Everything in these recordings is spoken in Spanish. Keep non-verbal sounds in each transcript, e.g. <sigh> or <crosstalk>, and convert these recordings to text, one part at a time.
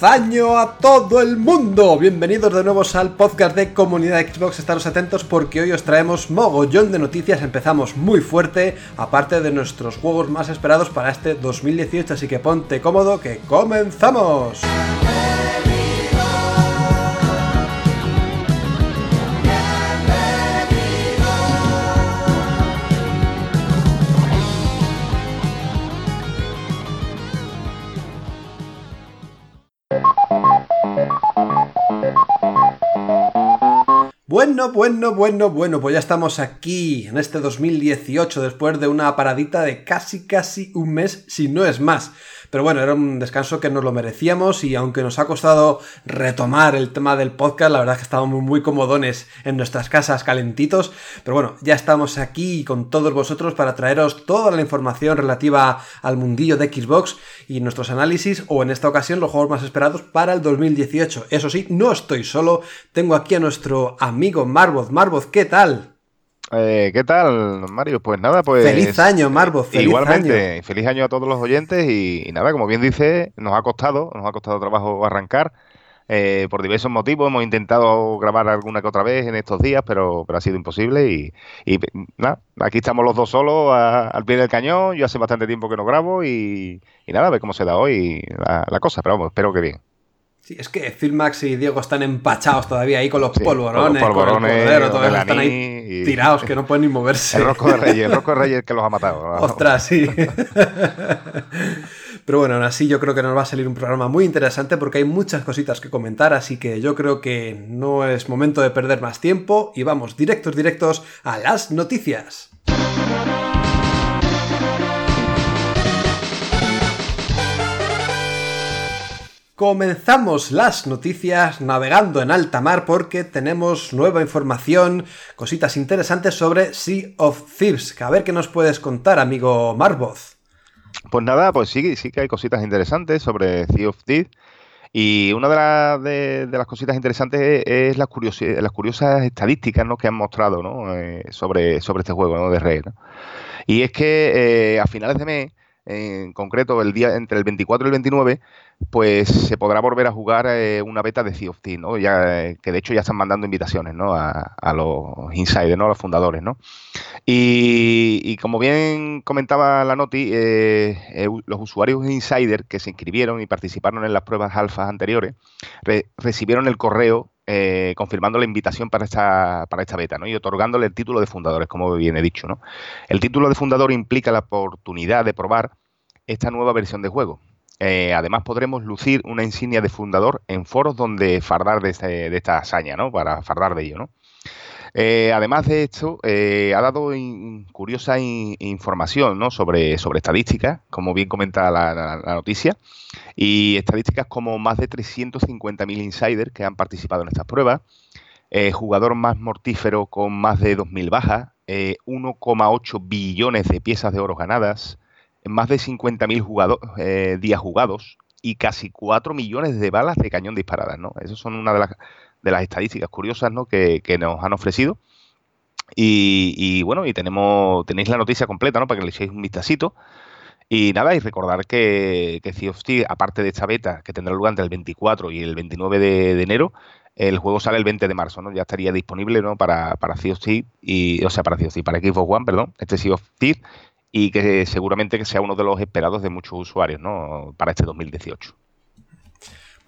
¡Feliz año a todo el mundo! Bienvenidos de nuevo al podcast de Comunidad Xbox. Estaros atentos porque hoy os traemos mogollón de noticias. Empezamos muy fuerte, aparte de nuestros juegos más esperados para este 2018. Así que ponte cómodo que comenzamos. Bueno, bueno, bueno, bueno, pues ya estamos aquí en este 2018 después de una paradita de casi, casi un mes, si no es más. Pero bueno, era un descanso que nos lo merecíamos y aunque nos ha costado retomar el tema del podcast, la verdad es que estábamos muy comodones en nuestras casas calentitos. Pero bueno, ya estamos aquí con todos vosotros para traeros toda la información relativa al mundillo de Xbox y nuestros análisis o en esta ocasión los juegos más esperados para el 2018. Eso sí, no estoy solo, tengo aquí a nuestro amigo Marvoz. Marvoz, ¿qué tal? Eh, ¿Qué tal, Mario? Pues nada, pues... Feliz año, Marvo, feliz igualmente, año. feliz año a todos los oyentes y, y nada, como bien dice, nos ha costado, nos ha costado trabajo arrancar. eh, por diversos motivos hemos intentado grabar alguna que otra vez en estos días, pero, pero ha sido imposible y, y, nada, aquí estamos los dos solos a- al pie del cañón. Yo hace bastante tiempo que no grabo y, y nada, a ver cómo se da hoy la, la cosa, pero vamos, espero que bien. Sí, es que Phil Max y Diego están empachados todavía ahí con los Sí, polvorones, con los polvorones, con el cordero, el están ahí y- tirados que no pueden ni moverse. El rosco de Reyes, el rosco de Reyes que los ha matado. ¿no? Ostras, sí. <laughs> Pero bueno, aún así yo creo que nos va a salir un programa muy interesante porque hay muchas cositas que comentar, así que yo creo que no es momento de perder más tiempo y vamos directos, directos a las noticias. Comenzamos las noticias navegando en alta mar porque tenemos nueva información, cositas interesantes sobre Sea of Thieves. A ver qué nos puedes contar, amigo Marvoz. Pues nada, pues sí, sí que hay cositas interesantes sobre Sea of Thieves. Y una de, la- de- de las cositas interesantes es, las, curiosas estadísticas ¿no? que han mostrado ¿no? Eh, sobre, sobre este juego ¿no? de. ¿no? Y es que eh, a finales de mes, en concreto el día entre el 24 y el 29, pues se podrá volver a jugar eh, una beta de Sea of Thieves, ¿no? Ya, eh, que de hecho ya están mandando invitaciones ¿no? a, los insiders, ¿no? a los fundadores. ¿no? Y, como bien comentaba la Noti, eh, los usuarios insider que se inscribieron y participaron en las pruebas alfas anteriores re- recibieron el correo eh, confirmando la invitación para esta, para esta beta ¿no? y otorgándole el título de fundadores, como bien he dicho. ¿no? El título de fundador implica la oportunidad de probar esta nueva versión de juego. Eh, además podremos lucir una insignia de fundador en foros donde fardar de, este- de esta hazaña, ¿no? Para fardar de ello, ¿no? Eh, además de esto, eh, ha dado curiosa in- información ¿no? sobre, sobre estadísticas, como bien comenta la, noticia, y estadísticas como más de 350.000 insiders que han participado en estas pruebas, eh, jugador más mortífero con más de 2.000 bajas, eh, 1,8 billones de piezas de oro ganadas, más de 50.000 jugado- eh, días jugados y casi 4 millones de balas de cañón disparadas. ¿no? Esas son una de las, de las estadísticas curiosas ¿no? que, que nos han ofrecido. Y, y, bueno, y tenemos tenéis la noticia completa ¿no? para que le echéis un vistacito. Y nada, y recordar que, que Sea of Thieves, aparte de esta beta que tendrá lugar entre el 24 y el 29 de, enero, el juego sale el 20 de marzo, ¿no? Ya estaría disponible, ¿no? Para, para Sea of y, o sea, para Sea para Xbox One, perdón, este Sea of Thieves, y que seguramente que sea uno de los esperados de muchos usuarios, ¿no? Para este 2018.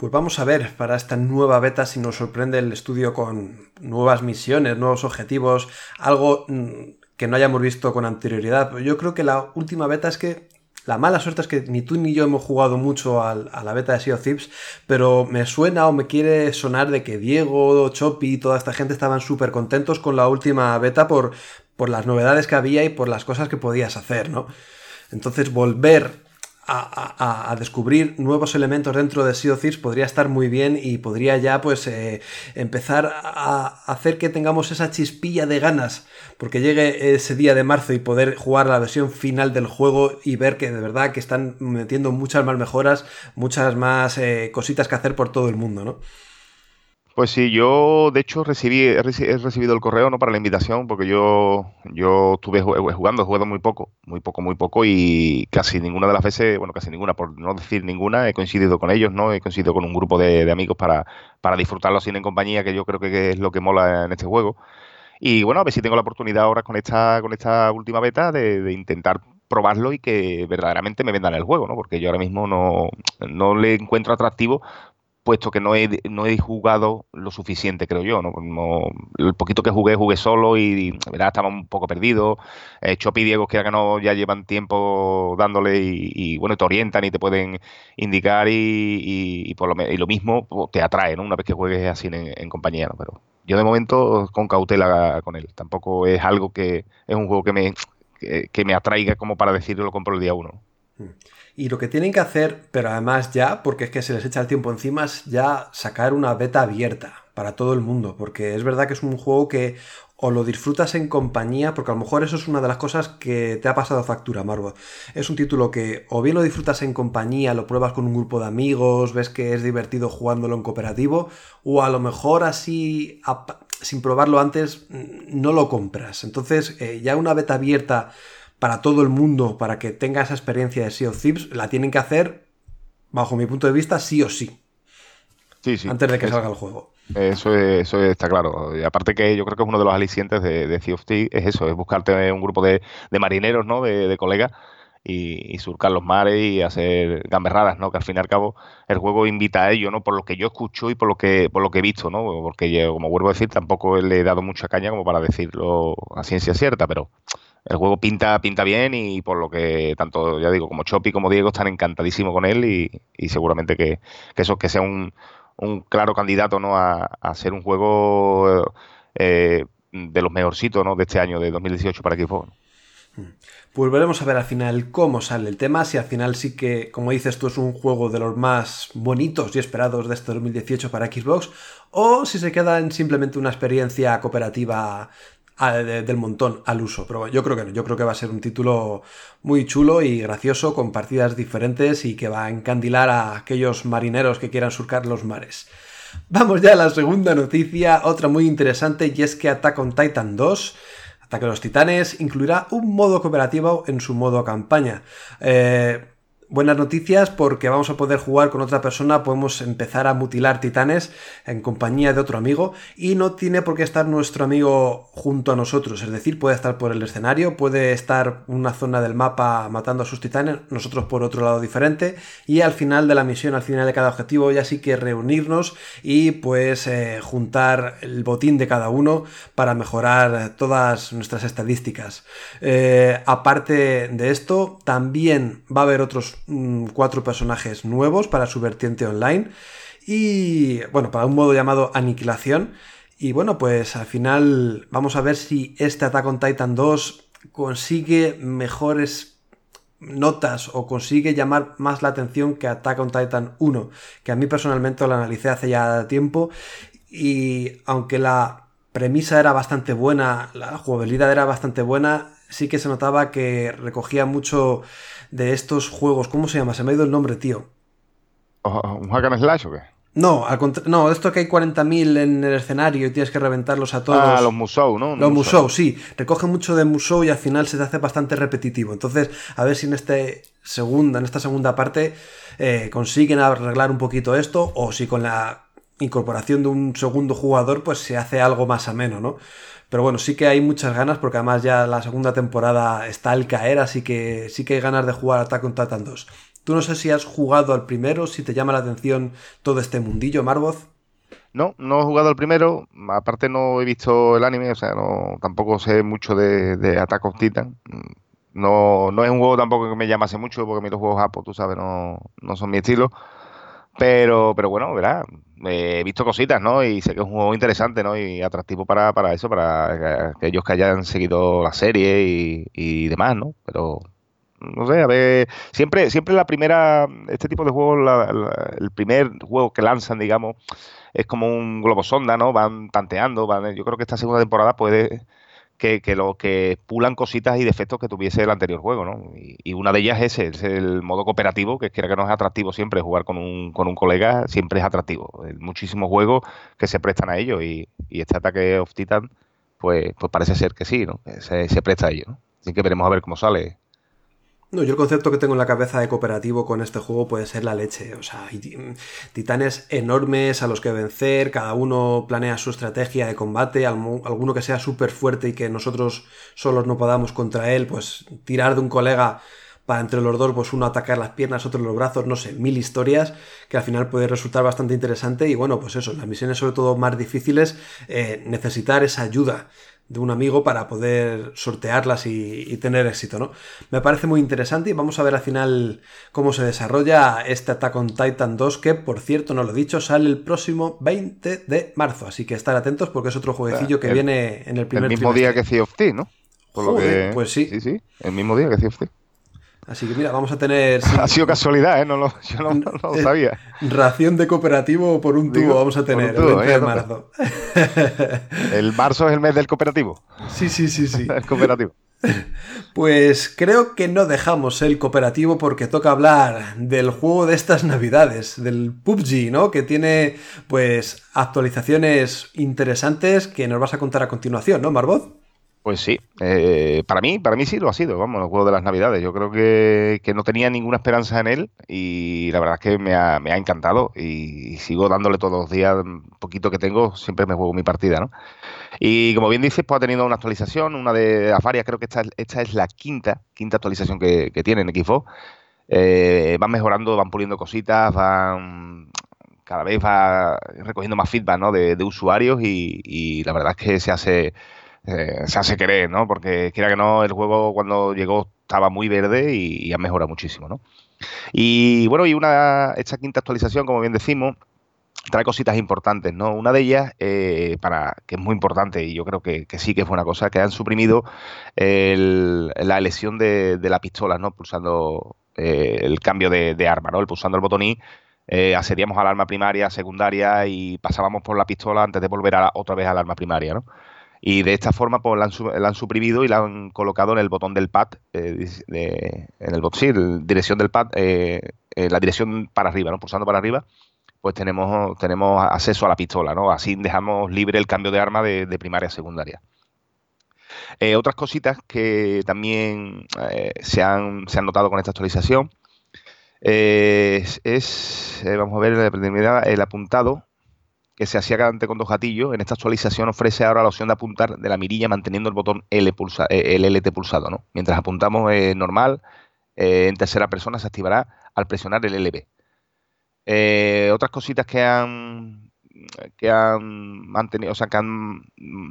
Pues vamos a ver para esta nueva beta si nos sorprende el estudio con nuevas misiones, nuevos objetivos, algo mm, que no hayamos visto con anterioridad. Yo creo que la última beta es que la mala suerte es que ni tú ni yo hemos jugado mucho a la beta de Sea of Thieves, pero me suena o me quiere sonar de que Diego, Chopi y toda esta gente estaban súper contentos con la última beta por, por las novedades que había y por las cosas que podías hacer, ¿no? Entonces volver a, descubrir nuevos elementos dentro de Sea of Thieves podría estar muy bien y podría ya pues eh, empezar a hacer que tengamos esa chispilla de ganas porque llegue ese día de marzo y poder jugar la versión final del juego y ver que de verdad que están metiendo muchas más mejoras, muchas más eh, cositas que hacer por todo el mundo, ¿no? Pues sí, yo de hecho recibí, he recibido el correo no para la invitación porque yo, yo estuve jugando, he jugado muy poco, muy poco, muy poco y casi ninguna de las veces, bueno, casi ninguna, por no decir ninguna, he coincidido con ellos, ¿no? He coincidido con un grupo de, amigos para, para disfrutarlo sin en compañía, que yo creo que es lo que mola en este juego. Y bueno, a ver si tengo la oportunidad ahora con esta, con esta última beta de, intentar probarlo y que verdaderamente me vendan el juego, ¿no? Porque yo ahora mismo no, no le encuentro atractivo puesto que no he, no he jugado lo suficiente, creo yo. ¿no? el poquito que jugué, jugué solo y, ¿verdad? estaba un poco perdido. Eh, Chopi y Diego, que no, ya llevan tiempo dándole y, bueno, te orientan y te pueden indicar y, por lo, y lo mismo pues, te atrae, ¿no? Una vez que juegues así en, compañía, ¿no? Pero yo de momento con cautela con él. Tampoco es algo que es un juego que me, que, me atraiga como para decirlo lo compro el día uno. Mm. Y lo que tienen que hacer, pero además ya, porque es que se les echa el tiempo encima, es ya sacar una beta abierta para todo el mundo, porque es verdad que es un juego que o lo disfrutas en compañía, porque a lo mejor eso es una de las cosas que te ha pasado factura, Marvel. Es un título que o bien lo disfrutas en compañía, lo pruebas con un grupo de amigos, ves que es divertido jugándolo en cooperativo, o a lo mejor así, sin probarlo antes, no lo compras. Entonces, eh, ya una beta abierta para todo el mundo, para que tenga esa experiencia de Sea of Thieves, la tienen que hacer, bajo mi punto de vista, sí o sí. Sí, sí. Antes de que salga el juego. Eso, eso está claro. Y aparte que yo creo que es uno de los alicientes de, de Sea of Thieves, es eso, es buscarte un grupo de, marineros, ¿no? De, colegas y, surcar los mares y hacer gamberradas, ¿no? Que al fin y al cabo el juego invita a ello, ¿no? Por lo que yo escucho y por lo que por lo que he visto, ¿no? Porque yo, como vuelvo a decir, tampoco le he dado mucha caña como para decirlo a ciencia cierta, pero el juego pinta, pinta bien y por lo que tanto, ya digo, como Chopi como Diego están encantadísimos con él y, seguramente que, eso que sea un, claro candidato ¿no? a, ser un juego eh, de los mejorcitos ¿no? de este año, de 2018 para Xbox. Pues veremos a ver al final cómo sale el tema, si al final sí que, como dices tú, es un juego de los más bonitos y esperados de este 2018 para Xbox, o si se queda en simplemente una experiencia cooperativa del montón al uso. Pero yo creo que no, yo creo que va a ser un título muy chulo y gracioso, con partidas diferentes y que va a encandilar a aquellos marineros que quieran surcar los mares. Vamos ya a la segunda noticia, otra muy interesante, y es que Attack on Titan 2 Ataque a los Titanes incluirá un modo cooperativo en su modo campaña. Eh, buenas noticias porque vamos a poder jugar con otra persona, podemos empezar a mutilar titanes en compañía de otro amigo y no tiene por qué estar nuestro amigo junto a nosotros, es decir, puede estar por el escenario, puede estar una zona del mapa matando a sus titanes, nosotros por otro lado diferente y al final de la misión, al final de cada objetivo ya sí que reunirnos y pues eh, juntar el botín de cada uno para mejorar todas nuestras estadísticas. Eh, aparte de esto, también va a haber otros Mm, cuatro personajes nuevos para su vertiente online y bueno, para un modo llamado Aniquilación. Y bueno, pues al final vamos a ver si este Attack on Titan 2 consigue mejores notas o consigue llamar más la atención que Attack on Titan 1, que a mí personalmente lo analicé hace ya tiempo y aunque la premisa era bastante buena, la jugabilidad era bastante buena, sí que se notaba que recogía mucho de estos juegos. ¿Cómo se llama? Se me ha ido el nombre, tío. ¿Un hack and slash o qué? No, al no, esto que hay 40.000 en el escenario y tienes que reventarlos a todos. Ah, los Musou, ¿no? Los Musou, sí. Recoge mucho de Musou y al final se te hace bastante repetitivo. Entonces, a ver si en, este segunda, en esta segunda parte eh, consiguen arreglar un poquito esto o si con la incorporación de un segundo jugador, pues se hace algo más ameno, ¿no? Pero bueno, sí que hay muchas ganas porque además ya la segunda temporada está al caer, así que sí que hay ganas de jugar Attack on Titan 2. Tú no sé si has jugado al primero, si te llama la atención todo este mundillo, Marvoz. No, no he jugado al primero, aparte no he visto el anime, o sea, no, tampoco sé mucho de, de Attack on Titan. No, no es un juego tampoco que me llamase mucho, porque a mí los juegos Apo, tú sabes, no, no son mi estilo. Pero, pero bueno, verá, he visto cositas, ¿no? Y sé que es un juego interesante, ¿no? Y atractivo para, para eso, para aquellos que hayan seguido la serie y, y demás, ¿no? Pero no sé, a ver, siempre, siempre la primera, este tipo de juegos, el primer juego que lanzan, digamos, es como un globo sonda, ¿no? Van tanteando, van, yo creo que esta segunda temporada puede que, que lo que pulan cositas y defectos que tuviese el anterior juego, ¿no? Y, una de ellas es, es, el modo cooperativo, que quiera que no es atractivo siempre, jugar con un, con un colega siempre es atractivo. Hay muchísimos juegos que se prestan a ello y, este ataque of Titan, pues, pues parece ser que sí, ¿no? Se, se presta a ello. Así que veremos a ver cómo sale no, yo el concepto que tengo en la cabeza de cooperativo con este juego puede ser la leche. O sea, hay titanes enormes a los que vencer, cada uno planea su estrategia de combate, alguno que sea súper fuerte y que nosotros solos no podamos contra él, pues tirar de un colega para entre los dos, pues uno atacar las piernas, otro los brazos, no sé, mil historias que al final puede resultar bastante interesante y bueno, pues eso, las misiones sobre todo más difíciles, eh, necesitar esa ayuda de un amigo para poder sortearlas y, tener éxito, ¿no? Me parece muy interesante y vamos a ver al final cómo se desarrolla este Attack on Titan 2 que, por cierto, no lo he dicho, sale el próximo 20 de marzo, así que estar atentos porque es otro jueguecillo que viene en el primer El mismo día que Sea of ¿no? pues sí. Sí, sí, el mismo día que Sea of. Así que mira, vamos a tener. <laughs> Ha sido casualidad, ¿eh? No lo, yo no, lo <laughs> eh, sabía. Ración de cooperativo por un tubo vamos a tener el 20 de marzo. <laughs> El marzo es el mes del cooperativo. Sí, sí, sí, sí. el cooperativo. Pues creo que no dejamos el cooperativo porque toca hablar del juego de estas navidades, del PUBG, ¿no? Que tiene, pues, actualizaciones interesantes que nos vas a contar a continuación, ¿no, Marbot? Pues sí, eh, para mí, para mí sí lo ha sido, vamos, el juego de las Navidades. Yo creo que, no tenía ninguna esperanza en él y la verdad es que me ha, encantado y, sigo dándole todos los días un poquito que tengo, siempre me juego mi partida, ¿no? Y como bien dices, pues ha tenido una actualización, una de las creo que esta, esta es la quinta, quinta actualización que, tiene en Xbox. Eh, van mejorando, van puliendo cositas, van cada vez va recogiendo más feedback ¿no? de, usuarios y la verdad es que se hace eh, se hace querer, ¿no? Porque quiera que no, el juego cuando llegó estaba muy verde y, ha mejorado muchísimo, ¿no? Y bueno, y una, esta quinta actualización, como bien decimos, trae cositas importantes, ¿no? Una de ellas, eh, para, que es muy importante y yo creo que, sí que es buena cosa, que han suprimido la elección de, la pistola, ¿no? Pulsando eh, el cambio de, arma, ¿no? El pulsando el botón I, eh, accedíamos al arma primaria, secundaria y pasábamos por la pistola antes de volver a, otra vez al arma primaria, ¿no? Y de esta forma pues, la han, suprimido y la han colocado en el botón del pad, eh, en el botón, sí, dirección del pad, eh, la dirección para arriba, ¿no? pulsando para arriba, pues tenemos, tenemos acceso a la pistola, ¿no? Así dejamos libre el cambio de arma de, primaria a secundaria. Eh, otras cositas que también se, han, se han notado con esta actualización es, vamos a ver, el apuntado que se hacía antes con dos gatillos, en esta actualización ofrece ahora la opción de apuntar de la mirilla manteniendo el botón L pulsa, eh, el LT pulsado. ¿no? Mientras apuntamos eh, normal, eh, en tercera persona se activará al presionar el LB. otras cositas que han que han mantenido, o sea, que han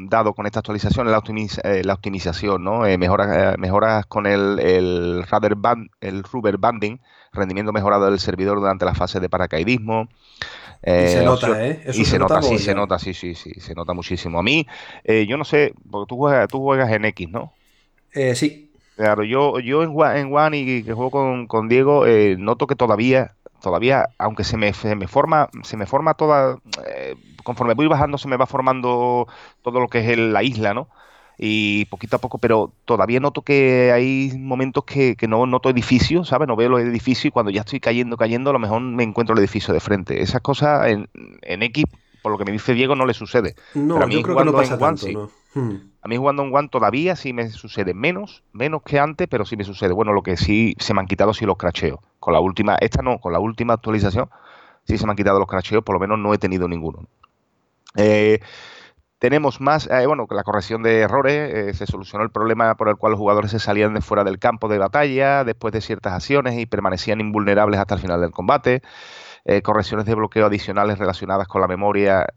dado con esta actualización es la, la optimización, ¿no? mejoras, mejoras con el, el, rubber band, el rubber banding, rendimiento mejorado del servidor durante la fase de paracaidismo, y se eh, nota, ¿eh? y se, nota, sí, se nota, sí, sí, sí, se nota muchísimo. A mí, eh, yo no sé, porque tú juegas, tú juegas en X, ¿no? Eh, sí. Claro, yo, yo en, en One y que juego con, con Diego, noto que todavía, todavía, aunque se me, se me forma, se me forma toda, conforme voy bajando, se me va formando todo lo que es la isla, ¿no? Y poquito a poco, pero todavía noto que hay momentos que, no noto edificios, ¿sabes? No veo los edificios y cuando ya estoy cayendo, cayendo, a lo mejor me encuentro el edificio de frente. Esas cosas en, en X, por lo que me dice Diego, no le sucede. No, a mí yo creo que no pasa tanto, hmm. A mí jugando en One todavía sí me sucede menos, menos que antes, pero sí me sucede. Bueno, lo que sí se me han quitado sí los cracheos. Con la última, esta no, con la última actualización sí se me han quitado los cracheos, por lo menos no he tenido ninguno. Eh, tenemos más, eh, bueno, la corrección de errores, eh, se solucionó el problema por el cual los jugadores se salían de fuera del campo de batalla después de ciertas acciones y permanecían invulnerables hasta el final del combate. Eh, correcciones de bloqueo adicionales relacionadas con la memoria,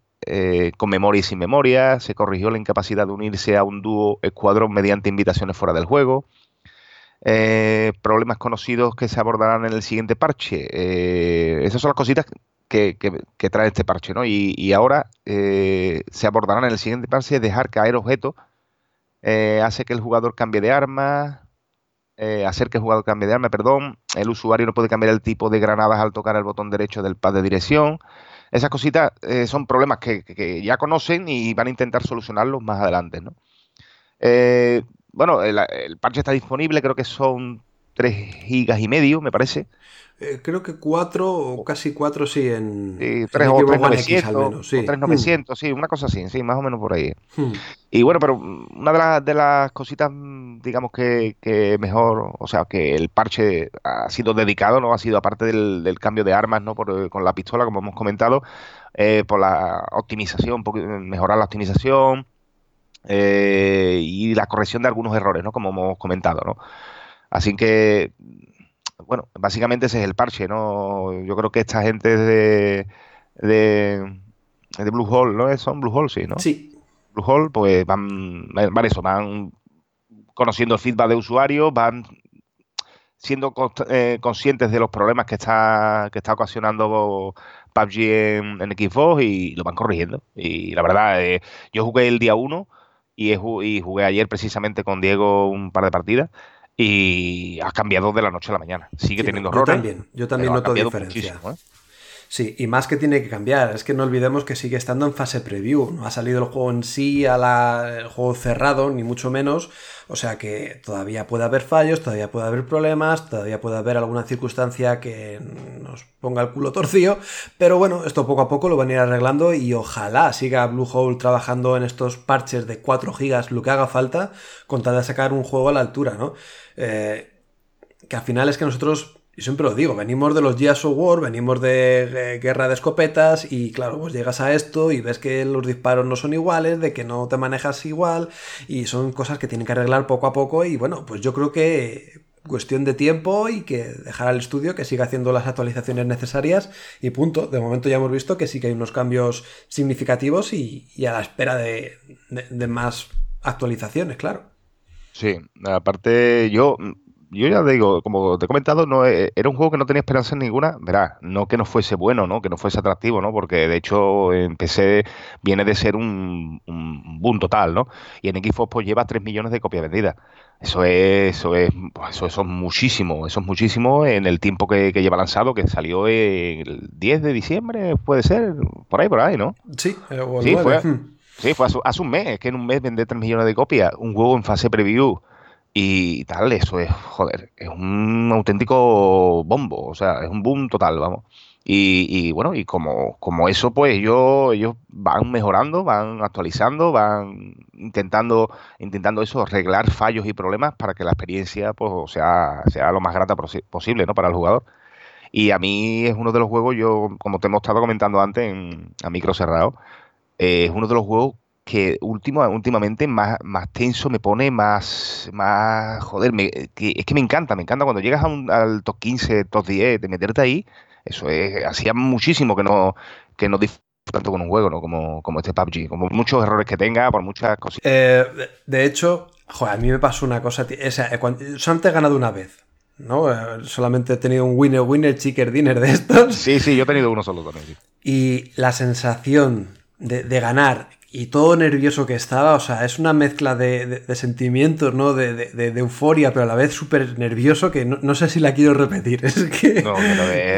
con memoria y sin memoria. Se corrigió la incapacidad de unirse a un dúo escuadrón mediante invitaciones fuera del juego. Problemas conocidos que se abordarán en el siguiente parche. esas son las cositas que, trae este parche, ¿no? Y, ahora eh, se abordarán en el siguiente parche dejar caer objetos, eh, hace que el jugador cambie de arma, eh, hacer que el jugador cambie de arma, perdón, el usuario no puede cambiar el tipo de granadas al tocar el botón derecho del pad de dirección. Esas cositas son problemas que, ya conocen y van a intentar solucionarlos más adelante, ¿no? Bueno, el, el parche está disponible, creo que son 3 gigas y medio, me parece. Eh, creo que 4 o casi 4 sí en. Sí, 3 o 3,900. Sí. 3,900, sí, una cosa así, sí, más o menos por ahí. Hmm. Y bueno, pero una de, las cositas, digamos que, mejor, o sea, que el parche ha sido dedicado, ¿no? Ha sido aparte del, cambio de armas, ¿no? Por, con la pistola, como hemos comentado, eh, por la optimización, mejorar la optimización. Eh, y la corrección de algunos errores, ¿no? Como hemos comentado, ¿no? Así que bueno, básicamente ese es el parche, ¿no? Yo creo que esta gente de, de, de Blue Hole, ¿no? Son Blue Hole, sí, ¿no? Sí. Blue Hole, pues van, van eso, van conociendo el feedback de usuarios, van siendo eh, conscientes de los problemas que está, que está ocasionando PUBG en, en Xbox y lo van corrigiendo. Y la verdad, eh, yo jugué el día 1 y, y jugué ayer precisamente con Diego un par de partidas y ha cambiado de la noche a la mañana. Sigue teniendo errores. Yo también, yo también noto diferencia. ¿eh? Sí, y más que tiene que cambiar, es que no olvidemos que sigue estando en fase preview, no ha salido el juego en sí a la, el juego cerrado, ni mucho menos, o sea que todavía puede haber fallos, todavía puede haber problemas, todavía puede haber alguna circunstancia que nos ponga el culo torcido, pero bueno, esto poco a poco lo van a ir arreglando y ojalá siga Bluehole trabajando en estos parches de 4 gigas, lo que haga falta, con tal de sacar un juego a la altura, ¿no? Eh, que al final es que nosotros y siempre lo digo, venimos de los Gears of War, venimos de guerra de escopetas y claro, pues llegas a esto y ves que los disparos no son iguales, de que no te manejas igual y son cosas que tienen que arreglar poco a poco y bueno, pues yo creo que cuestión de tiempo y que dejar al estudio que siga haciendo las actualizaciones necesarias y punto. De momento ya hemos visto que sí que hay unos cambios significativos y, a la espera de más actualizaciones, claro. Sí, aparte yo yo ya digo, como te he comentado, no eh, era un juego que no tenía esperanza ninguna, verás, no que no fuese bueno, ¿no? Que no fuese atractivo, ¿no? Porque de hecho en PC viene de ser un, boom total, ¿no? Y en Xbox pues lleva 3 millones de copias vendidas. Eso es, eso es, pues, eso, es muchísimo, eso es muchísimo en el tiempo que, lleva lanzado, que salió el 10 de diciembre, puede ser, por ahí, por ahí, ¿no? Sí, eh, sí, fue, sí, fue hace, un mes, es que en un mes vende 3 millones de copias, un juego en fase preview y tal, eso es, joder, es un auténtico bombo, o sea, es un boom total, vamos. Y, bueno, y como, como eso, pues ellos, ellos van mejorando, van actualizando, van intentando, intentando eso, arreglar fallos y problemas para que la experiencia pues sea, sea lo más grata posible, ¿no? Para el jugador. Y a mí es uno de los juegos, yo, como te hemos estado comentando antes en, a micro cerrado, es uno de los juegos que último, últimamente más, más tenso me pone, más, más joder, que, es que me encanta, me encanta cuando llegas a un, al top 15, top 10, de meterte ahí, eso es, hacía muchísimo que no, que no tanto con un juego, ¿no? Como, como este PUBG, como muchos errores que tenga, por muchas cosas. Eh, de hecho, joder, a mí me pasó una cosa, o sea, eh, cuando, he ganado una vez, ¿no? Eh, solamente he tenido un winner, winner, chicker dinner de estos. Sí, sí, yo he tenido uno solo también. Y la sensación de, de, ganar y todo nervioso que estaba, o sea, es una mezcla de, sentimientos, ¿no? De, euforia, pero a la vez súper nervioso que no, sé si la quiero repetir. <laughs> Es que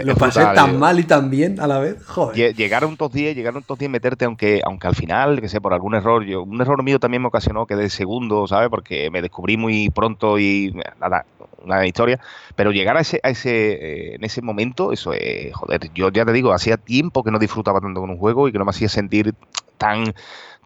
lo pasé tan mal y tan bien a la vez. Joder. Llegar a un top 10, llegar a un top 10, meterte, aunque, aunque al final, que sé, por algún error, yo, un error mío también me ocasionó que de segundo, ¿sabes? Porque me descubrí muy pronto y nada, una historia. Pero llegar a ese, a ese, eh, en ese momento, eso es, joder, yo ya te digo, hacía tiempo que no disfrutaba tanto con un juego y que no me hacía sentir tan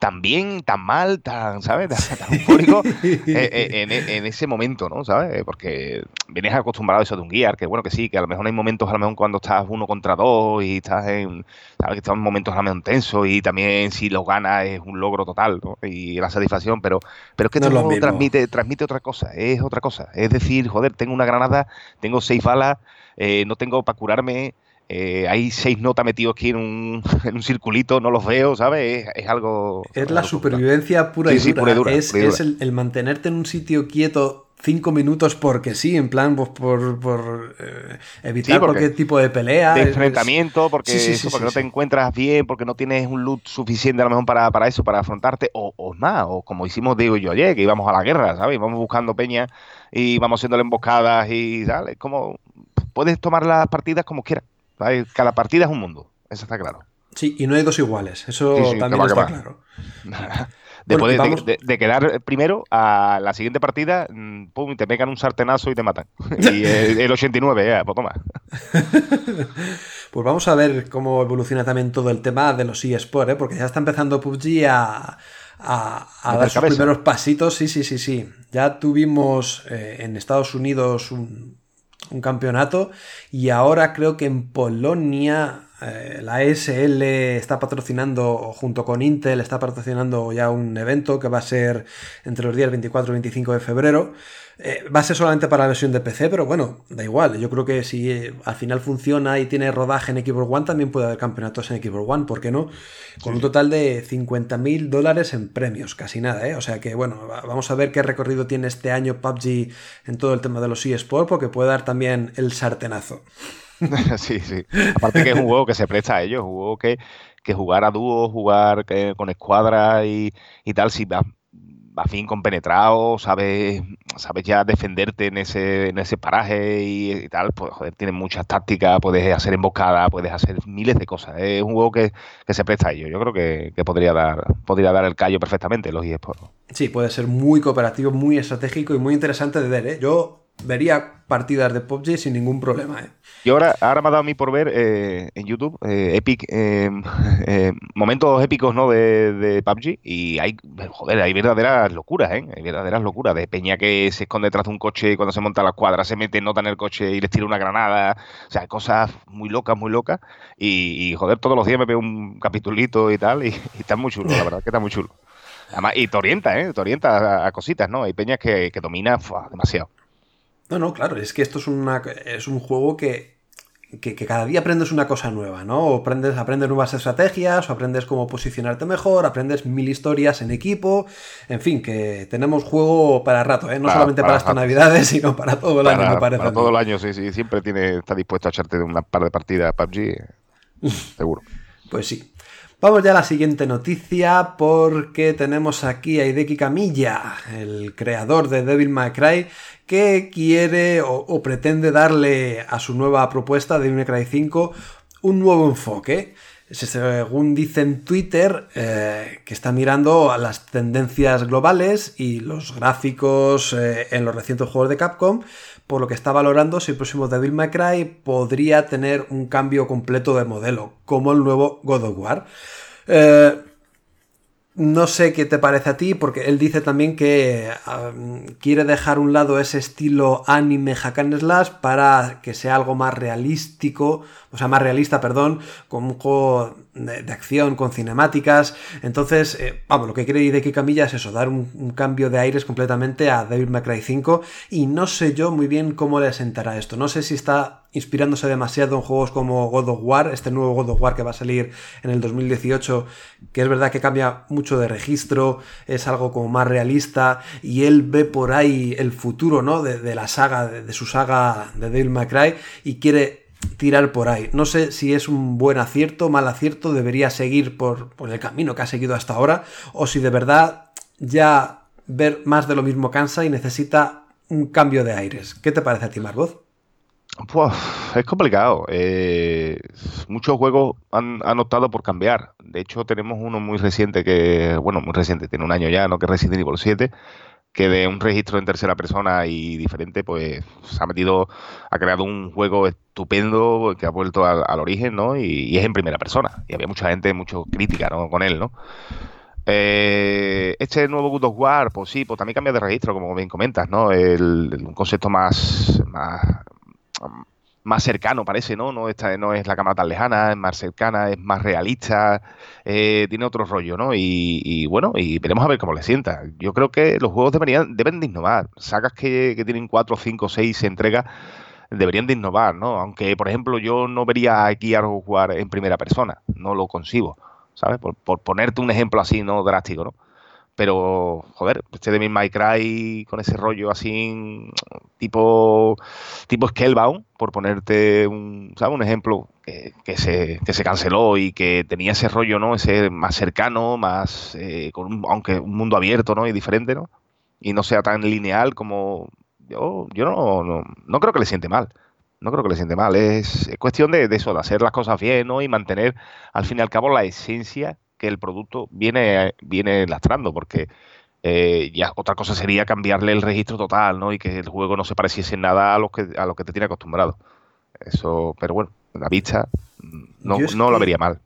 tan bien, tan mal, tan, ¿sabes? <laughs> Tan, eufórico eh, eh, en, ese momento, ¿no? ¿Sabes? Porque vienes acostumbrado a eso de un guiar, que bueno, que sí, que a lo mejor hay momentos, a lo mejor cuando estás uno contra dos y estás en, ¿sabes? Que estás en momentos a lo mejor tensos y también si lo ganas es un logro total, ¿no? Y la satisfacción, pero, pero es que no transmite, transmite otra cosa, es otra cosa. Es decir, joder, tengo una granada, tengo seis balas, eh, no tengo para curarme, eh, hay seis notas metidos aquí en un, <laughs> en un circulito, no los veo, ¿sabes? Es, algo... Es la supervivencia pura, y dura. es, el, mantenerte en un sitio quieto cinco minutos porque sí, en plan pues, por, por eh, evitar cualquier tipo de pelea. De enfrentamiento, porque, porque no te encuentras bien, porque no tienes un loot suficiente a lo mejor para, para eso, para afrontarte, o, o, más, o como hicimos Diego y yo ayer, que íbamos a la guerra, ¿sabes? Íbamos buscando peña y íbamos haciéndole emboscadas y tal. Como puedes tomar las partidas como quieras. Cada partida es un mundo, eso está claro. Sí, y no hay dos iguales, eso también está claro. Después de, quedar primero, a la siguiente partida, mm, pum, te pegan un sartenazo y te matan. <laughs> Y el, 89, ya, pues toma. pues vamos a ver cómo evoluciona también todo el tema de los eSports, ¿eh? porque ya está empezando PUBG a, dar sus primeros pasitos. Sí, sí, sí, sí. Ya tuvimos eh, en Estados Unidos un, un campeonato. Y ahora creo que en Polonia eh, la SL está patrocinando junto con Intel está patrocinando ya un evento que va a ser entre los días 24 y 25 de febrero eh, va a ser solamente para la versión de PC, pero bueno, da igual. Yo creo que si eh, al final funciona y tiene rodaje en Xbox One, también puede haber campeonatos en Xbox One, ¿por qué no? Con un total de 50 mil dólares en premios, casi nada, ¿eh? O sea que bueno, vamos a ver qué recorrido tiene este año PUBG en todo el tema de los eSports, porque puede dar también el sartenazo. <laughs> sí, sí. Aparte que es un juego que se presta a ellos, un juego que, que jugar a dúo, jugar eh, con escuadra y, y tal, si va a fin compenetrado, sabes, sabes ya defenderte en ese, en ese paraje y, tal, pues joder, tienes muchas tácticas, puedes hacer emboscada, puedes hacer miles de cosas. Es un juego que, se presta a ello. Yo creo que, podría dar podría dar el callo perfectamente los eSports. Sí, puede ser muy cooperativo, muy estratégico y muy interesante de ver. ¿eh? Yo vería partidas de PUBG sin ningún problema. ¿eh? Y ahora, ahora me ha dado a mí por ver eh, en YouTube eh, epic, <laughs> momentos épicos ¿no? de, de, PUBG y hay, joder, hay verdaderas locuras, ¿eh? Hay verdaderas locuras de Peña que se esconde detrás de un coche y cuando se monta la cuadra se mete nota en el coche y les tira una granada. O sea, cosas muy locas, muy locas. Y, joder, todos los días me veo un capitulito y tal <laughs> y, está muy chulo, la verdad que está muy chulo. Además, y te orienta, ¿eh? Te orienta a, cositas, ¿no? Hay peñas que, que domina demasiado. No, no, claro, es que esto es, una, es un juego que, que, cada día aprendes una cosa nueva, ¿no? O aprendes, aprendes nuevas estrategias, o aprendes cómo posicionarte mejor, aprendes mil historias en equipo, en fin, que tenemos juego para rato, ¿eh? No solamente para, estas navidades, sino para todo el año, me parece. Para todo el año, sí, sí, siempre tiene, está dispuesto a echarte un par de partidas PUBG, <laughs> seguro. pues sí. Vamos ya a la siguiente noticia porque tenemos aquí a Hideki Kamiya, el creador de Devil May Cry, que quiere o, pretende darle a su nueva propuesta de Devil May Cry 5 un nuevo enfoque. Según dice en Twitter, eh, que está mirando a las tendencias globales y los gráficos eh, en los recientes juegos de Capcom, por lo que está valorando si el próximo Devil May Cry podría tener un cambio completo de modelo, como el nuevo God of War. Eh, no sé qué te parece a ti, porque él dice también que quiere dejar un lado ese estilo anime hack and slash para que sea algo más realístico, o sea, más realista, perdón, con un juego de, acción, con cinemáticas. Entonces, eh, vamos, lo que quiere Hideki Camilla es eso, dar un, cambio de aires completamente a Devil May Cry 5 y no sé yo muy bien cómo le sentará esto. No sé si está inspirándose demasiado en juegos como God of War, este nuevo God of War que va a salir en el 2018, que es verdad que cambia mucho de registro, es algo como más realista y él ve por ahí el futuro, ¿no? De, la saga, de, su saga de Devil May Cry y quiere tirar por ahí. No sé si es un buen acierto, mal acierto, debería seguir por, el camino que ha seguido hasta ahora, o si de verdad ya ver más de lo mismo cansa y necesita un cambio de aires. ¿Qué te parece a ti, Margot? Pues es complicado. Eh, muchos juegos han, han, optado por cambiar. De hecho, tenemos uno muy reciente que, bueno, muy reciente, tiene un año ya, ¿no? Que es Resident Evil 7, que de un registro en tercera persona y diferente, pues se ha metido, ha creado un juego estupendo que ha vuelto al, origen, ¿no? Y, es en primera persona. Y había mucha gente, mucha crítica, ¿no? Con él, ¿no? Eh, este nuevo God of War, pues sí, pues también cambia de registro, como bien comentas, ¿no? El, un concepto más, más, cercano, parece, ¿no? No, esta, no es la cámara tan lejana, es más cercana, es más realista, eh, tiene otro rollo, ¿no? Y, bueno, y veremos a ver cómo le sienta. Yo creo que los juegos deberían, deben de innovar. Sagas que, que tienen 4, 5, 6 entregas deberían de innovar, ¿no? Aunque, por ejemplo, yo no vería aquí a jugar en primera persona, no lo consigo. ¿sabes? Por, ponerte un ejemplo así, ¿no? Drástico, ¿no? Pero, joder, este de My Cry con ese rollo así, tipo, tipo Scalebound, por ponerte un, ¿sabes? un ejemplo que, se, que se canceló y que tenía ese rollo, ¿no? Ese más cercano, más, eh, con aunque un mundo abierto, ¿no? Y diferente, ¿no? Y no sea tan lineal como, yo, yo no, no, no creo que le siente mal no creo que le siente mal. Es, cuestión de, eso, de hacer las cosas bien ¿no? y mantener al fin y al cabo la esencia que el producto viene, viene lastrando, porque eh, ya otra cosa sería cambiarle el registro total ¿no? y que el juego no se pareciese en nada a lo que, a lo que te tiene acostumbrado. Eso, pero bueno, la vista no, no lo vería mal.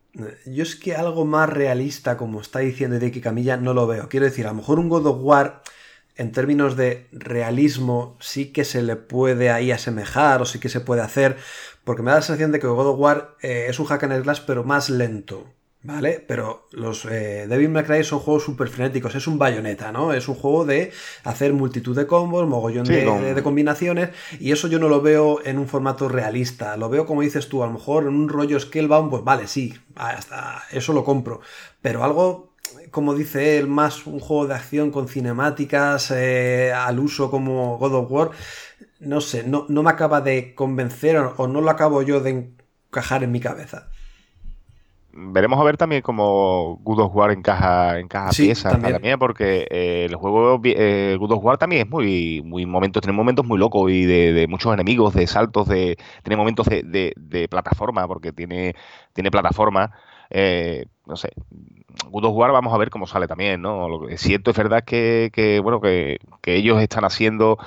Yo es que algo más realista, como está diciendo Dicky Camilla, no lo veo. Quiero decir, a lo mejor un God of War en términos de realismo sí que se le puede ahí asemejar o sí que se puede hacer, porque me da la sensación de que God of War eh, es un hack and slash pero más lento. ¿Vale? Pero los eh, Devil May Cry son juegos súper frenéticos, es un bayoneta, ¿no? Es un juego de hacer multitud de combos, mogollón de, combinaciones, y eso yo no lo veo en un formato realista, lo veo como dices tú, a lo mejor en un rollo Scalebound, pues vale, sí, hasta eso lo compro, pero algo como dice él, más un juego de acción con cinemáticas eh, al uso como God of War, no sé, no, no me acaba de convencer o, no lo acabo yo de encajar en mi cabeza. Veremos a ver también cómo God of War encaja, encaja piezas también. porque eh, el juego eh, God of War también es muy, muy momentos, tiene momentos muy locos y de, muchos enemigos, de saltos, de, tiene momentos de, de, plataforma, porque tiene, tiene plataforma. Eh, no sé, God of War vamos a ver cómo sale también, ¿no? Lo que es cierto es verdad que, que bueno, que, ellos están haciendo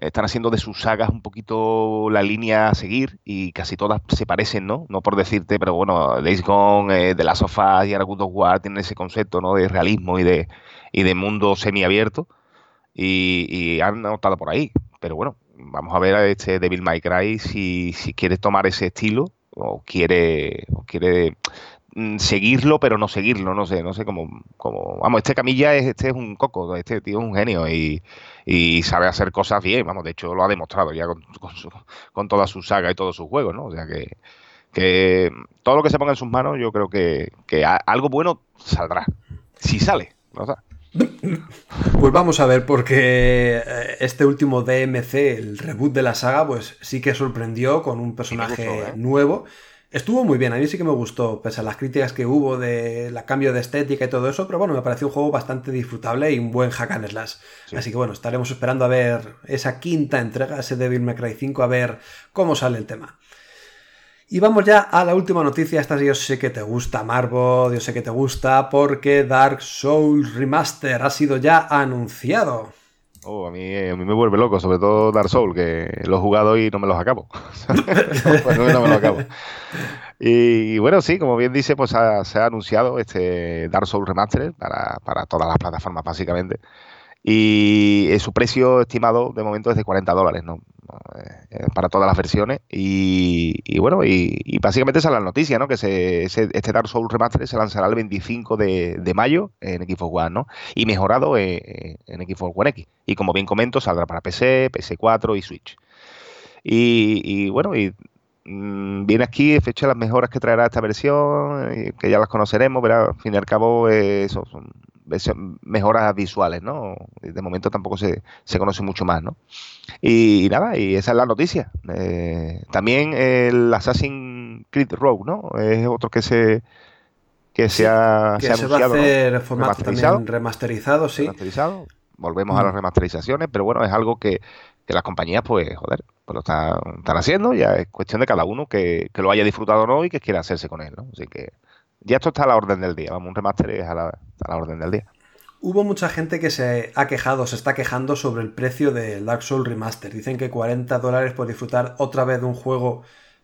están haciendo de sus sagas un poquito la línea a seguir y casi todas se parecen, ¿no? No por decirte, pero bueno, Days Gone, eh, The Last of Us y ahora God of tienen ese concepto, ¿no? De realismo y de, y de mundo semiabierto y, han optado por ahí. Pero bueno, vamos a ver a este Devil May Cry si, si quiere tomar ese estilo o quiere, o quiere seguirlo, pero no seguirlo, no sé, no sé cómo, cómo vamos, este Camilla es, este es un coco, este tío es un genio y, sabe hacer cosas bien, vamos, de hecho lo ha demostrado ya con, con, toda su saga y todos sus juegos, ¿no? O sea que, que todo lo que se ponga en sus manos yo creo que, algo bueno saldrá, si sale, ¿no? Pues vamos a ver, porque eh, este último DMC, el reboot de la saga, pues sí que sorprendió con un personaje ¿eh? nuevo Estuvo muy bien, a mí sí que me gustó, pese a las críticas que hubo de la cambio de estética y todo eso, pero bueno, me pareció un juego bastante disfrutable y un buen hack and slash. Así que bueno, estaremos esperando a ver esa quinta entrega, ese Devil May Cry 5, a ver cómo sale el tema. Y vamos ya a la última noticia, esta yo sé que te gusta Marvo, yo sé que te gusta, porque Dark Souls Remaster ha sido ya anunciado. Oh, a, mí, a mí me vuelve loco, sobre todo Dark Souls, que lo he jugado y no me los acabo. <laughs> <laughs> no, me los acabo. Y, bueno, sí, como bien dice, pues se ha anunciado este Dark Souls Remastered para, para todas las plataformas, básicamente. Y su precio estimado de momento es de 40 dólares, ¿no? Eh, para todas las versiones. Y, bueno, y, básicamente esa es la noticia, ¿no? Que se, este Dark Souls Remastered se lanzará el 25 de, mayo en Xbox One, ¿no? Y mejorado en, en, Xbox One X. Y como bien comento, saldrá para PC, PS4 y Switch. Y, bueno, y mm, viene aquí fecha las mejoras que traerá esta versión, que ya las conoceremos, pero al fin y al cabo eh, eso son mejoras visuales, ¿no? De momento tampoco se, se conoce mucho más, ¿no? Y, nada, y esa es la noticia. Eh, también el Assassin's Creed Rogue, ¿no? Es otro que se que se ha, que se, va a hacer formato remasterizado, remasterizado, sí. Remasterizado. Volvemos a las mm. remasterizaciones, pero bueno, es algo que, las compañías, pues, joder, pues lo están, están, haciendo, ya es cuestión de cada uno que, que, lo haya disfrutado o no y que quiera hacerse con él, ¿no? Así que ya esto está a la orden del día, vamos, un remaster es a la, orden del día. Hubo mucha gente que se ha quejado, se está quejando sobre el precio del Dark Souls Remaster. Dicen que 40 dólares por disfrutar otra vez de un juego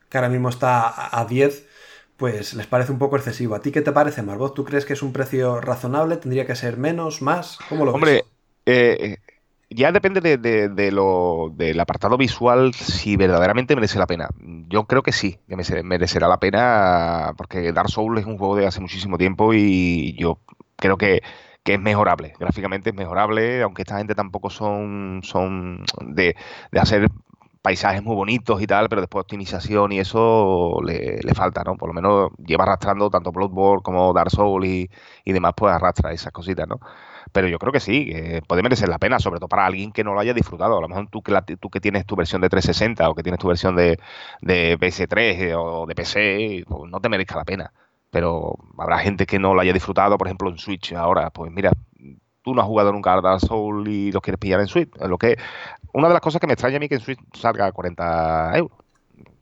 que ahora mismo está a 10, pues les parece un poco excesivo. ¿A ti qué te parece, Marbot? ¿Tú crees que es un precio razonable? ¿Tendría que ser menos, más? ¿Cómo lo Hombre, ves? eh, ya depende de, lo, del apartado visual si verdaderamente merece la pena. Yo creo que sí, que merece- merecerá la pena porque Dark Souls es un juego de hace muchísimo tiempo y yo creo que, que es mejorable. Gráficamente es mejorable, aunque esta gente tampoco son, son de, de hacer paisajes muy bonitos y tal, pero después optimización y eso le, le falta, ¿no? Por lo menos lleva arrastrando tanto Bloodborne como Dark Souls y, y demás, pues arrastra esas cositas, ¿no? Pero yo creo que sí, puede merecer la pena, sobre todo para alguien que no lo haya disfrutado. A lo mejor tú que, la- tú que tienes tu versión de 360 o que tienes tu versión de, de PS3 o de PC, pues no te merezca la pena. Pero habrá gente que no lo haya disfrutado, por ejemplo, en Switch ahora. Pues mira, tú no has jugado nunca a Dark Souls y lo quieres pillar en Switch. Lo que, una de las cosas que me extraña a mí que en Switch salga a 40 euros.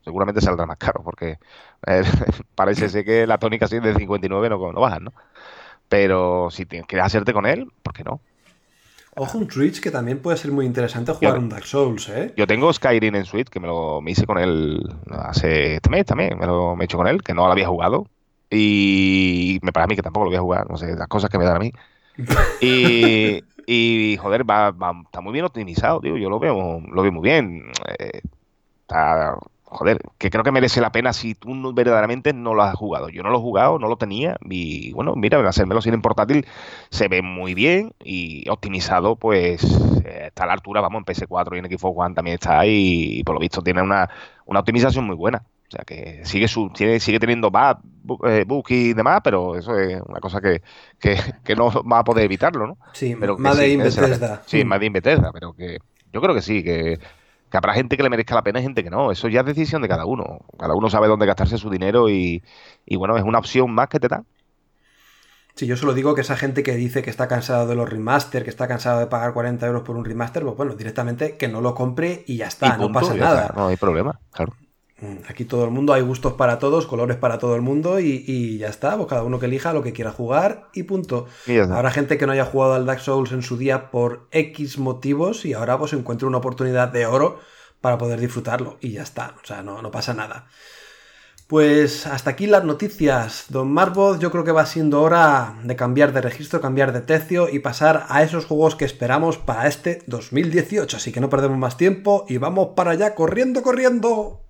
Seguramente saldrá más caro, porque eh, <laughs> parece ser que la tónica así de 59 no, no bajan, ¿no? Pero si tienes quieres hacerte con él, ¿por qué no? Ojo un Switch que también puede ser muy interesante jugar Yo- un Dark Souls, ¿eh? Yo tengo Skyrim en Switch, que me lo me hice con él hace este mes también, me lo me he hecho con él, que no lo había jugado. Y me parece a mí que tampoco lo voy a jugar, no sé, las cosas que me dan a mí. <laughs> Y, y joder, va, va- está muy bien optimizado, tío. Yo lo veo, lo veo muy bien. Eh, está, joder, que creo que merece la pena si tú no- verdaderamente no lo has jugado. Yo no lo he jugado, no lo tenía. Y bueno, mira, hacérmelo sin en portátil se ve muy bien y optimizado, pues eh, está a la altura, vamos, en PS4 y en Xbox One también está ahí. Y por lo visto tiene una, una optimización muy buena. O sea que sigue su, tiene, sigue teniendo bug, bu- eh, bugs y demás, pero eso es una cosa que, que, que no va a poder evitarlo, ¿no? Sí, Pero que Made sí, Bethesda. Sí. Made in Bethesda, pero que yo creo que sí, que, que habrá gente que le merezca la pena y gente que no. Eso ya es decisión de cada uno. Cada uno sabe dónde gastarse su dinero y, y bueno, es una opción más que te dan. Sí, yo solo digo que esa gente que dice que está cansado de los remaster, que está cansado de pagar 40 euros por un remaster, pues bueno, directamente que no lo compre y ya está, y no pasa nada. está, no hay problema, claro. Mm, Aquí todo el mundo, hay gustos para todos, colores para todo el mundo y, y ya está, pues cada uno que elija lo que quiera jugar y punto. Y. Habrá gente que no haya jugado al Dark Souls en su día por X motivos y ahora pues encuentra una oportunidad de oro para poder disfrutarlo y ya está, o sea, no, no pasa nada. Pues hasta aquí las noticias, don Marbot. Yo creo que va siendo hora de cambiar de registro, cambiar de tercio y pasar a esos juegos que esperamos para este 2018. Así que no perdemos más tiempo y vamos para allá corriendo, corriendo.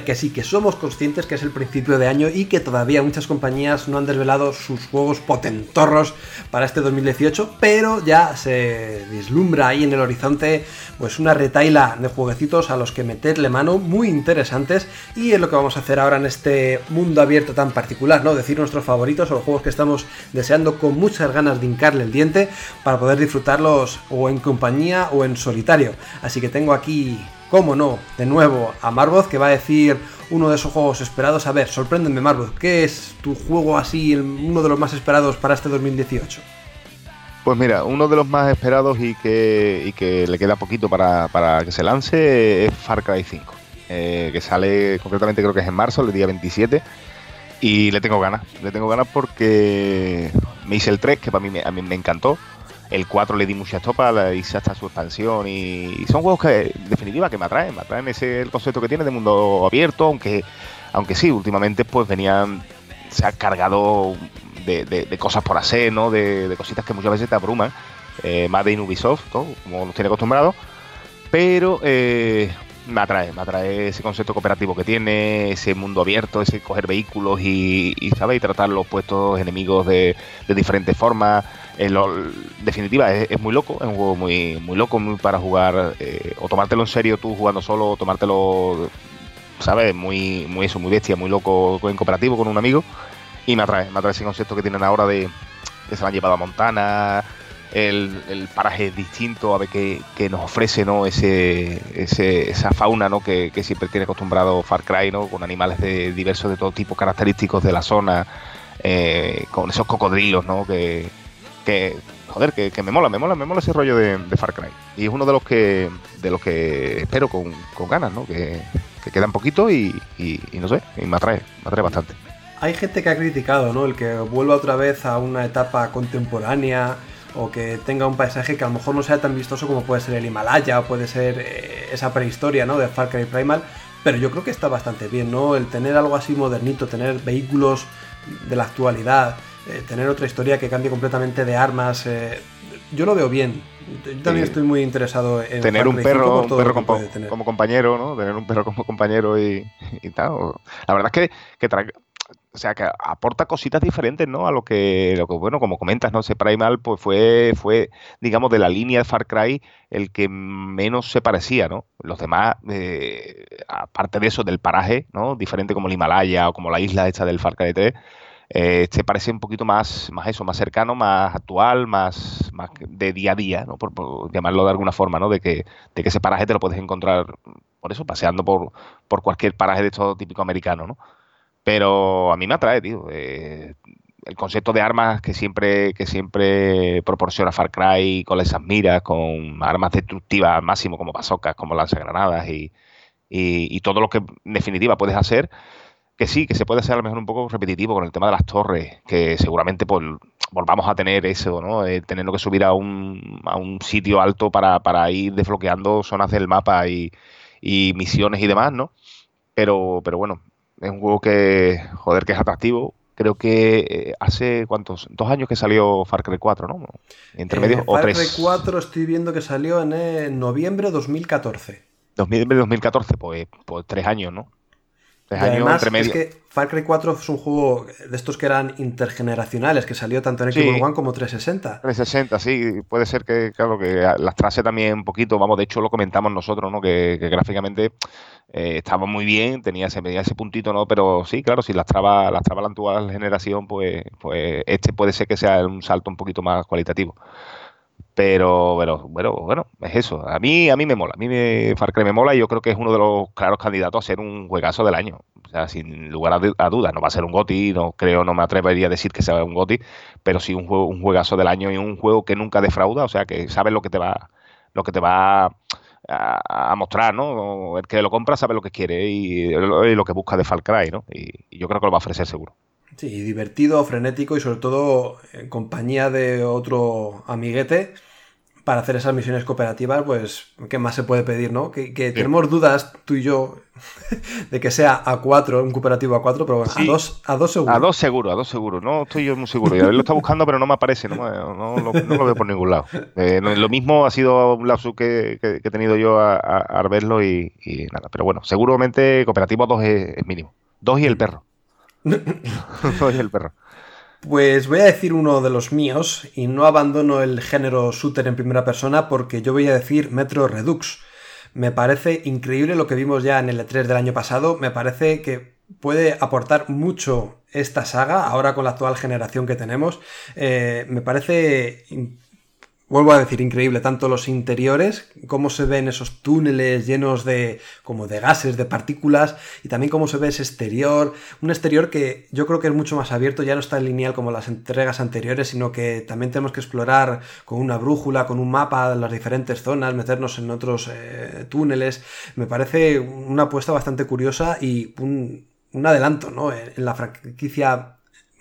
Que sí, que somos conscientes que es el principio de año y que todavía muchas compañías no han desvelado sus juegos potentorros para este 2018, pero ya se vislumbra ahí en el horizonte pues una retaila de jueguecitos a los que meterle mano muy interesantes y es lo que vamos a hacer ahora en este mundo abierto tan particular, ¿no? Decir nuestros favoritos o los juegos que estamos deseando con muchas ganas de hincarle el diente para poder disfrutarlos o en compañía o en solitario. Así que tengo aquí cómo no, de nuevo a Marvoz que va a decir uno de esos juegos esperados. A ver, sorpréndeme Marvoz, ¿qué es tu juego así, uno de los más esperados para este 2018? Pues mira, uno de los más esperados y que, y que le queda poquito para, para que se lance es Far Cry 5, eh, que sale concretamente creo que es en marzo, el día 27, y le tengo ganas, le tengo ganas porque me hice el 3, que para mí a mí me encantó, el 4 le di mucha estopa, le hice hasta su expansión y, son juegos que en definitiva que me atraen, me atraen ese el concepto que tiene de mundo abierto, aunque, aunque sí, últimamente pues venían, se ha cargado de, cosas por hacer, ¿no? De, cositas que muchas veces te abruman, eh, más de Ubisoft, ¿no? como nos tiene acostumbrados, pero eh, me atrae, me atrae ese concepto cooperativo que tiene, ese mundo abierto, ese coger vehículos y, y ¿sabes? Y tratar los puestos enemigos de, de diferentes formas. En lo- en definitiva, es, es muy loco, es un juego muy, muy loco, muy para jugar, eh, o tomártelo en serio tú jugando solo, o tomártelo, ¿sabes? Muy, muy eso, muy bestia, muy loco en cooperativo con un amigo. Y me atrae, me atrae ese concepto que tienen ahora de que se lo han llevado a Montana, el, el paraje distinto, a ver qué, nos ofrece ¿no? ese, esa fauna ¿no? que, siempre tiene acostumbrado Far Cry, ¿no? con animales de, diversos de todo tipo, característicos de la zona, eh, con esos cocodrilos, ¿no? que, joder, que, me mola, me mola, me mola ese rollo de, Far Cry. Y es uno de los que de los que espero con, ganas, ¿no? que, que quedan poquito y, y- y no sé, y me atrae, me atrae bastante. Hay gente que ha criticado, ¿no? El que vuelva otra vez a una etapa contemporánea o que tenga un paisaje que a lo mejor no sea tan vistoso como puede ser el Himalaya o puede ser eh, esa prehistoria, ¿no? De Far Cry Primal. Pero yo creo que está bastante bien, ¿no? El tener algo así modernito, tener vehículos de la actualidad, eh, tener otra historia que cambie completamente de armas. eh, yo lo veo bien. Yo también estoy muy interesado en tener un Cry 5 perro, un perro como, compañero, ¿no? Tener un perro como compañero y, y tal. La verdad es que, que trae- o sea, que aporta cositas diferentes, ¿no? A lo que, lo que bueno, como comentas, ¿no? Ese Primal, pues fue, fue, digamos, de la línea de Far Cry el que menos se parecía, ¿no? Los demás, eh, aparte de eso, del paraje, ¿no? Diferente como el Himalaya o como la isla esta del Far Cry 3, eh, este parece un poquito más, más eso, más cercano, más actual, más, más de día a día, ¿no? Por, llamarlo de alguna forma, ¿no? De que, de que ese paraje te lo puedes encontrar, por eso, paseando por, por cualquier paraje de estos típico americano, ¿no? Pero a mí me atrae, tío. eh, el concepto de armas que siempre, que siempre proporciona Far Cry con esas miras, con armas destructivas máximo como bazocas, como lanzagranadas y, y, y todo lo que en definitiva puedes hacer que sí, que se puede hacer a lo mejor un poco repetitivo con el tema de las torres, que seguramente pues, volvamos a tener eso, ¿no? Eh, teniendo que subir a un, a un sitio alto para, para ir desbloqueando zonas del mapa y, y misiones y demás, ¿no? Pero, pero bueno, es un juego que, joder, que es atractivo. Creo que eh, hace, ¿cuántos? Dos años que salió Far Cry 4, ¿no? Entre medio, Eh, o Far. Cry 4 estoy viendo que salió en eh, noviembre de 2014. 2000, 2014, pues, pues tres años, ¿no? Además, es que Far Cry 4 es un juego de estos que eran intergeneracionales, que salió tanto en Sí. Xbox One como 360. 360, sí, puede ser que, claro, que las trase también un poquito, vamos, de hecho lo comentamos nosotros, ¿no? Que, que gráficamente eh, estaba muy bien, tenía ese, tenía ese puntito, ¿no? Pero sí, claro, si las traba, las traba la actual generación, pues, pues este puede ser que sea un salto un poquito más cualitativo. Pero, pero, bueno, bueno, es eso. A mí, a mí me mola. A mí me, Far Cry me mola y yo creo que es uno de los claros candidatos a ser un juegazo del año. O sea, sin lugar a, du- a dudas. No va a ser un GOTY, no creo, no me atrevería a decir que sea un GOTY, pero sí un juego, un juegazo del año y un juego que nunca defrauda. O sea, que sabes lo que te va, lo que te va a, a mostrar, ¿no? El que lo compra sabe lo que quiere y lo que busca de Far Cry, ¿no? Y, y yo creo que lo va a ofrecer seguro. Sí, divertido, frenético y sobre todo en compañía de otro amiguete, para hacer esas misiones cooperativas, pues, ¿qué más se puede pedir, no? Que, que tenemos dudas, tú y yo, <laughs> de que sea a 4, un cooperativo a 4, pero bueno, Sí. a 2 a dos seguro. A dos seguro, a dos seguro. No estoy yo muy seguro. Ya lo está buscando, pero no me aparece. No, me- no lo, no lo veo por ningún lado. Eh, lo mismo ha sido un lapsus que, que- que he tenido yo a, a- verlo y, y nada. Pero bueno, seguramente cooperativo a dos es, es mínimo. Dos y el perro. Dos y el perro. Pues voy a decir uno de los míos y no abandono el género shooter en primera persona porque yo voy a decir Metro Redux. Me parece increíble lo que vimos ya en el E3 del año pasado. Me parece que puede aportar mucho esta saga ahora con la actual generación que tenemos. Eh, me parece Vuelvo a decir, increíble, tanto los interiores, cómo se ven esos túneles llenos de como de gases, de partículas, y también cómo se ve ese exterior, un exterior que yo creo que es mucho más abierto, ya no está lineal como las entregas anteriores, sino que también tenemos que explorar con una brújula, con un mapa las diferentes zonas, meternos en otros eh, túneles. Me parece una apuesta bastante curiosa y un, un adelanto, ¿no? En, en la franquicia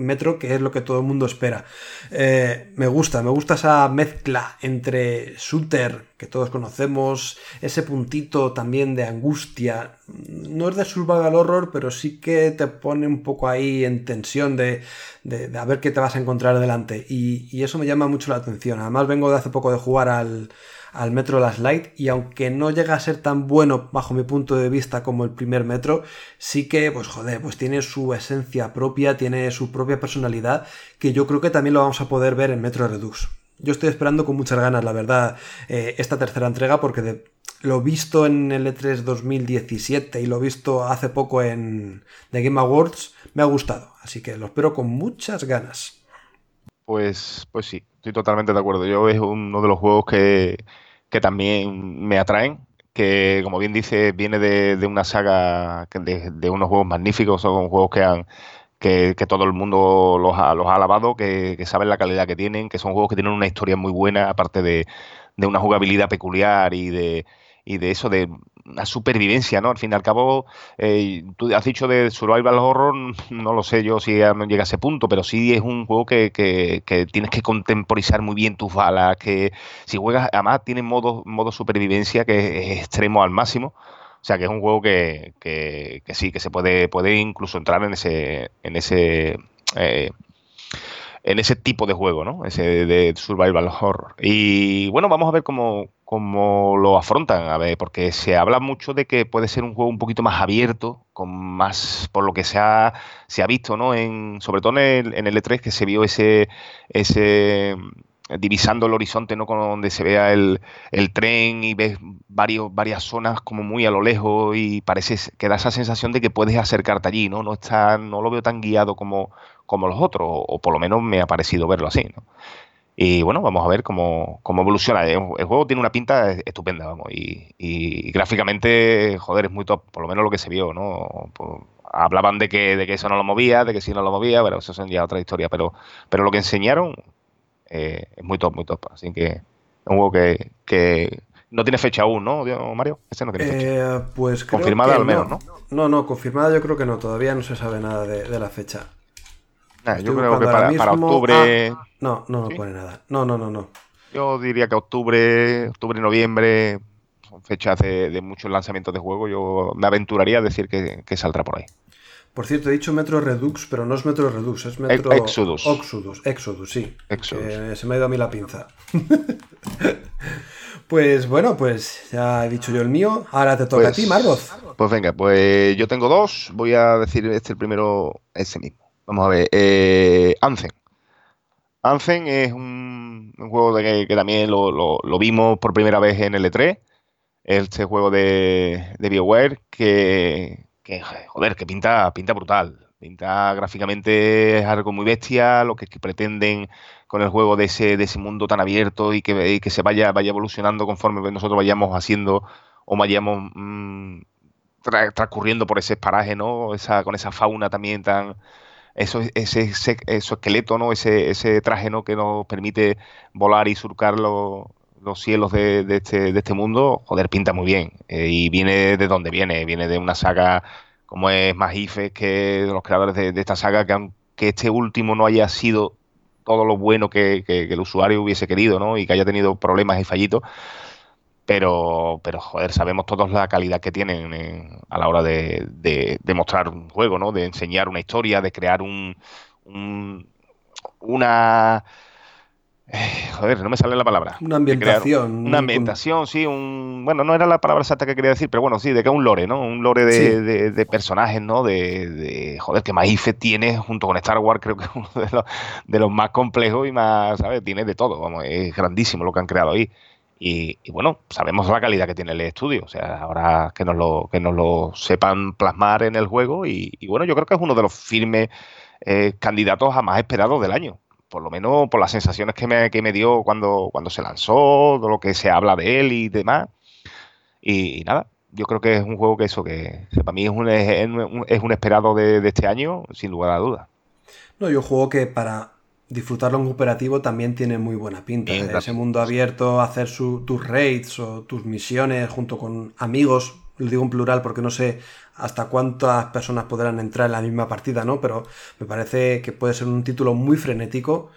Metro, que es lo que todo el mundo espera. Eh, me gusta, me gusta esa mezcla entre shooter, que todos conocemos, ese puntito también de angustia. No es de survival horror, pero sí que te pone un poco ahí en tensión de, de- a ver qué te vas a encontrar delante. Y, y eso me llama mucho la atención. Además, vengo de hace poco de jugar al, al Metro Last Light y aunque no llega a ser tan bueno bajo mi punto de vista como el primer Metro, sí que, pues joder, pues tiene su esencia propia, tiene su propia personalidad, que yo creo que también lo vamos a poder ver en Metro Redux. Yo estoy esperando con muchas ganas, la verdad, eh, esta tercera entrega porque lo visto en el E E3 2017 y lo visto hace poco en The Game Awards me ha gustado, así que lo espero con muchas ganas. Pues, pues sí, estoy totalmente de acuerdo. Yo es uno de los juegos que, que también me atraen, que como bien dice, viene de, de una saga, de, de unos juegos magníficos, son juegos que han que, que todo el mundo los ha, los ha alabado, que, que saben la calidad que tienen, que son juegos que tienen una historia muy buena, aparte de, de una jugabilidad peculiar y de, y de eso, de una supervivencia, ¿no? Al fin y al cabo, eh, tú has dicho de Survival Horror, <laughs> no lo sé yo si no llega a ese punto, pero sí es un juego que, que- tienes que contemporizar muy bien tus balas, que si juegas, además tiene modo, modo supervivencia que es extremo al máximo. O sea que es un juego que, que- que sí, que se puede, puede incluso entrar en ese, en ese eh, en ese tipo de juego, ¿no? Ese de survival horror. Y bueno, vamos a ver cómo, cómo lo afrontan, a ver, porque se habla mucho de que puede ser un juego un poquito más abierto, con más, por lo que se ha, se ha visto, ¿no? En, sobre todo en el, en el E3 que se vio ese, ese divisando el horizonte, ¿no? Con donde se vea el, el tren y ves varios, varias zonas como muy a lo lejos y parece que da esa sensación de que puedes acercarte allí, ¿no? No está, no lo veo tan guiado como, como los otros, o, o por lo menos me ha parecido verlo así, ¿no? Y bueno, vamos a ver cómo, cómo evoluciona. El, el juego tiene una pinta estupenda, vamos, y, y gráficamente, joder, es muy top, por lo menos lo que se vio, ¿no? Pues, hablaban de que, de que eso no lo movía, de que sí no lo movía, pero eso son ya otra historia, pero, pero lo que enseñaron eh, es muy top, muy top. Así que es un juego que, que no tiene fecha aún, ¿no, Mario? Ese no tiene fecha. Eh, pues creo Confirmada que al menos, ¿no? No, no, confirmada yo creo que no, todavía no se sabe nada de, de la fecha. Nah, yo creo que para, octubre, Ah, no, no, no ¿Sí? pone nada. No, no, no, no. yo diría que octubre, octubre, noviembre, son fechas de, de muchos lanzamientos de juego. Yo me aventuraría a decir que, que saldrá por ahí. Por cierto, he dicho Metro Redux, pero no es Metro Redux, es Metro Exodus. Exodus, Exodus, sí. Exodus. Que se me ha ido a mí la pinza. <laughs> pues bueno, pues ya he dicho yo el mío. Ahora te toca Pues- a ti, Margoz. Pues venga, pues yo tengo dos. Voy a decir este el primero, ese mismo. Vamos a ver. Eh, Anthem. Anthem es un, juego de que, también lo, lo- vimos por primera vez en el E3. Este juego de, de BioWare que, que, joder, que pinta, pinta brutal. Pinta gráficamente algo muy bestia, lo que, pretenden con el juego de ese, de ese mundo tan abierto y que, que se vaya, vaya evolucionando conforme nosotros vayamos haciendo o vayamos mm, tra- transcurriendo por ese paraje, ¿no? Esa, con esa fauna también tan. Eso, ese, ese, esqueleto, ¿no? Ese, ese traje, ¿no? Que nos permite volar y surcar lo- los cielos de, de este, de este mundo, joder, pinta muy bien. Eh, y viene de donde viene, viene de una saga como es Magife, que los creadores de, de esta saga, que aunque este último no haya sido todo lo bueno que, que- que el usuario hubiese querido, ¿no? Y que haya tenido problemas y fallitos. Pero, pero joder, sabemos todos la calidad que tienen eh, a la hora de, de- de mostrar un juego, ¿no? De enseñar una historia, de crear un, un- una eh, joder, no me sale la palabra. Una ambientación, Una un- ambientación, sí, un bueno, no era la palabra exacta que quería decir, pero bueno, sí, de que un lore, ¿no? Un lore de, Sí. de- de personajes, ¿no? De, de- joder, que Maife tiene junto con Star Wars, creo que es uno de los, de los más complejos y más, ¿sabes? Tiene de todo, vamos, es grandísimo lo que han creado ahí. Y, bueno, sabemos la calidad que tiene el estudio, o sea, ahora que nos lo, que nos lo sepan plasmar en el juego y, bueno, yo creo que es uno de los firmes eh, candidatos a más esperados del año. Por lo menos por las sensaciones que me, que me dio cuando, cuando se lanzó, de lo que se habla de él y demás. Y, nada, yo creo que es un juego que eso, que, para mí es un, es un, es un esperado de, este año, sin lugar a dudas. No, yo juego que para disfrutarlo en cooperativo también tiene muy buena pinta. Bien, Ese mundo abierto, hacer su- tus raids o tus misiones junto con amigos, lo digo en plural porque no sé hasta cuántas personas podrán entrar en la misma partida, ¿no? Pero me parece que puede ser un título muy frenético.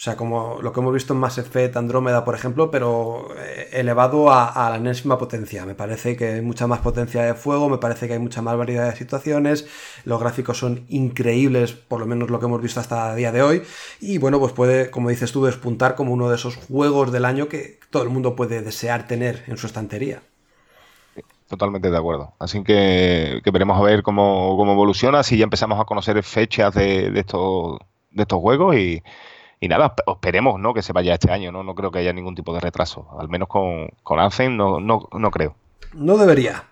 O sea, como lo que hemos visto en Mass Effect Andrómeda, por ejemplo, pero eh, elevado a, la enésima potencia. Me parece que hay mucha más potencia de fuego, me parece que hay mucha más variedad de situaciones, los gráficos son increíbles, por lo menos lo que hemos visto hasta el día de hoy, y bueno, pues puede, como dices tú, despuntar como uno de esos juegos del año que todo el mundo puede desear tener en su estantería. Totalmente de acuerdo. Así que, veremos a ver cómo, cómo evoluciona, si ya empezamos a conocer fechas de estos, de estos juegos y, y nada, esp- esperemos ¿no? que se vaya este año. ¿no? no creo que haya ningún tipo de retraso. Al menos con, con Anthem no, no, no creo. No debería.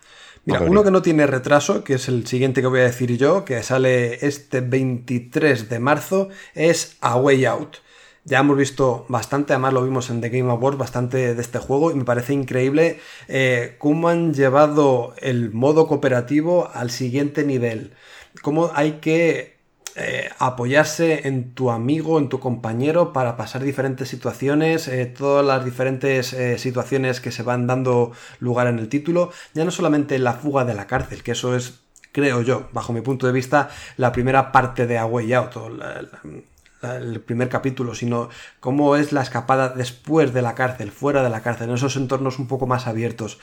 Mira, uno que no tiene retraso, que es el siguiente que voy a decir yo, que sale este 23 de marzo, es A Way Out. Ya hemos visto bastante, además lo vimos en The Game Awards, bastante de este juego y me parece increíble eh, cómo han llevado el modo cooperativo al siguiente nivel. Cómo hay que eh, apoyarse en tu amigo, en tu compañero para pasar diferentes situaciones, eh, todas las diferentes eh, situaciones que se van dando lugar en el título, ya no solamente la fuga de la cárcel, que eso es, creo yo, bajo mi punto de vista, la primera parte de A Way Out, el primer capítulo, sino cómo es la escapada después de la cárcel, fuera de la cárcel, en esos entornos un poco más abiertos.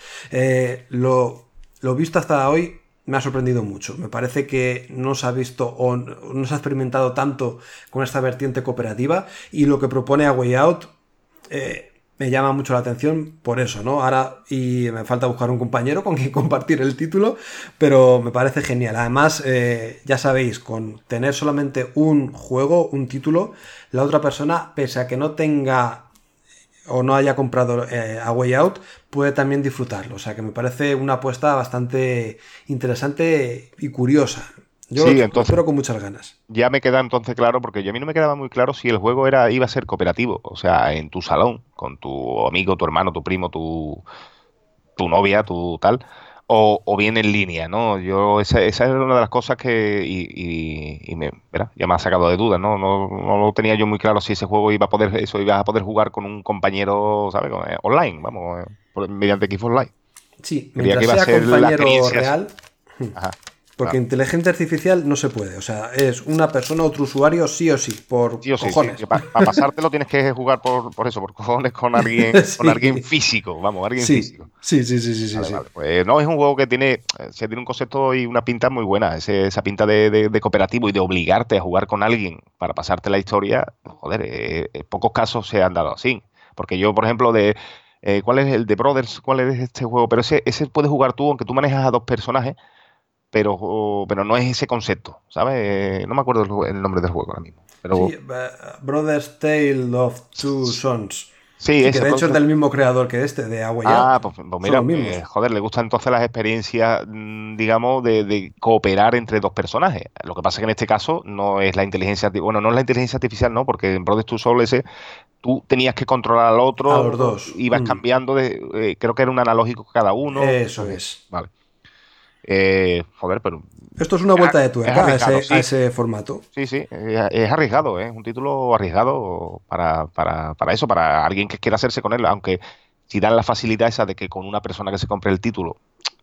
Lo visto hasta hoy me ha sorprendido mucho. Me parece que no se ha visto o no se ha experimentado tanto con esta vertiente cooperativa y lo que propone A Way Out eh, me llama mucho la atención por eso, ¿no? Ahora, y me falta buscar un compañero con quien <laughs> compartir el título, pero me parece genial. Además, eh, ya sabéis, con tener solamente un juego, un título, la otra persona, pese a que no tenga o no haya comprado eh, A Way Out, puede también disfrutarlo. O sea que me parece una apuesta bastante interesante y curiosa. Yo Sí, lo entonces- espero con muchas ganas. Ya me queda entonces claro, porque yo a mí no me quedaba muy claro si el juego era iba a ser cooperativo, o sea, en tu salón, con tu amigo, tu hermano, tu primo, tu, tu novia, tu tal, o, o bien en línea, ¿no? Yo, esa, esa era una de las cosas que, y, y- y me, verá, ya me ha sacado de dudas, ¿no? ¿no? No lo tenía yo muy claro si ese juego iba a poder, eso iba a poder jugar con un compañero, ¿sabes? Eh, online, vamos, eh, por- mediante Xbox Live. Sí, mientras que iba a sea ser compañero real, Ajá. porque claro. inteligencia artificial no se puede. O sea, es una persona, otro usuario, sí o sí, por Sí o sí, cojones. para pasártelo tienes que jugar por, por eso, por cojones con <laughs> alguien, Sí. con alguien físico, vamos, alguien Sí, físico. sí, sí, sí, sí, sí, Vale, sí. vale. Pues no, es un juego que tiene, se tiene un concepto y una pinta muy buena. Ese- esa pinta de, de- de cooperativo y de obligarte a jugar con alguien para pasarte la historia, joder, eh, eh, pocos casos se han dado así. Porque yo, por ejemplo, de eh, ¿cuál es el de Brothers? ¿Cuál es este juego? Pero ese, ese puedes jugar tú, aunque tú manejas a dos personajes, pero, pero no es ese concepto, ¿sabes? No me acuerdo el, nombre del juego ahora mismo. Pero Sí, eh, Brothers Tale of Two Sons. Sí, que de hecho es del mismo creador que este, de Agua Ah, pues, pues mira, eh, joder, le gustan entonces las experiencias, mm, digamos, de, de cooperar entre dos personajes. Lo que pasa es que en este caso no es la inteligencia, arti- bueno, no es la inteligencia artificial, no, porque en Brothers to Soul ese tú tenías que controlar al otro, A los dos. ibas Mm. cambiando de, eh, creo que era un analógico cada uno. Eso es. Vale. Eh, joder, pero Esto es una vuelta de tuerca a arriesgado, ese, sí. a ese formato. Sí, sí, eh, es arriesgado, ¿eh? es un título arriesgado para, para, para eso, para alguien que quiera hacerse con él, aunque si dan la facilidad esa de que con una persona que se compre el título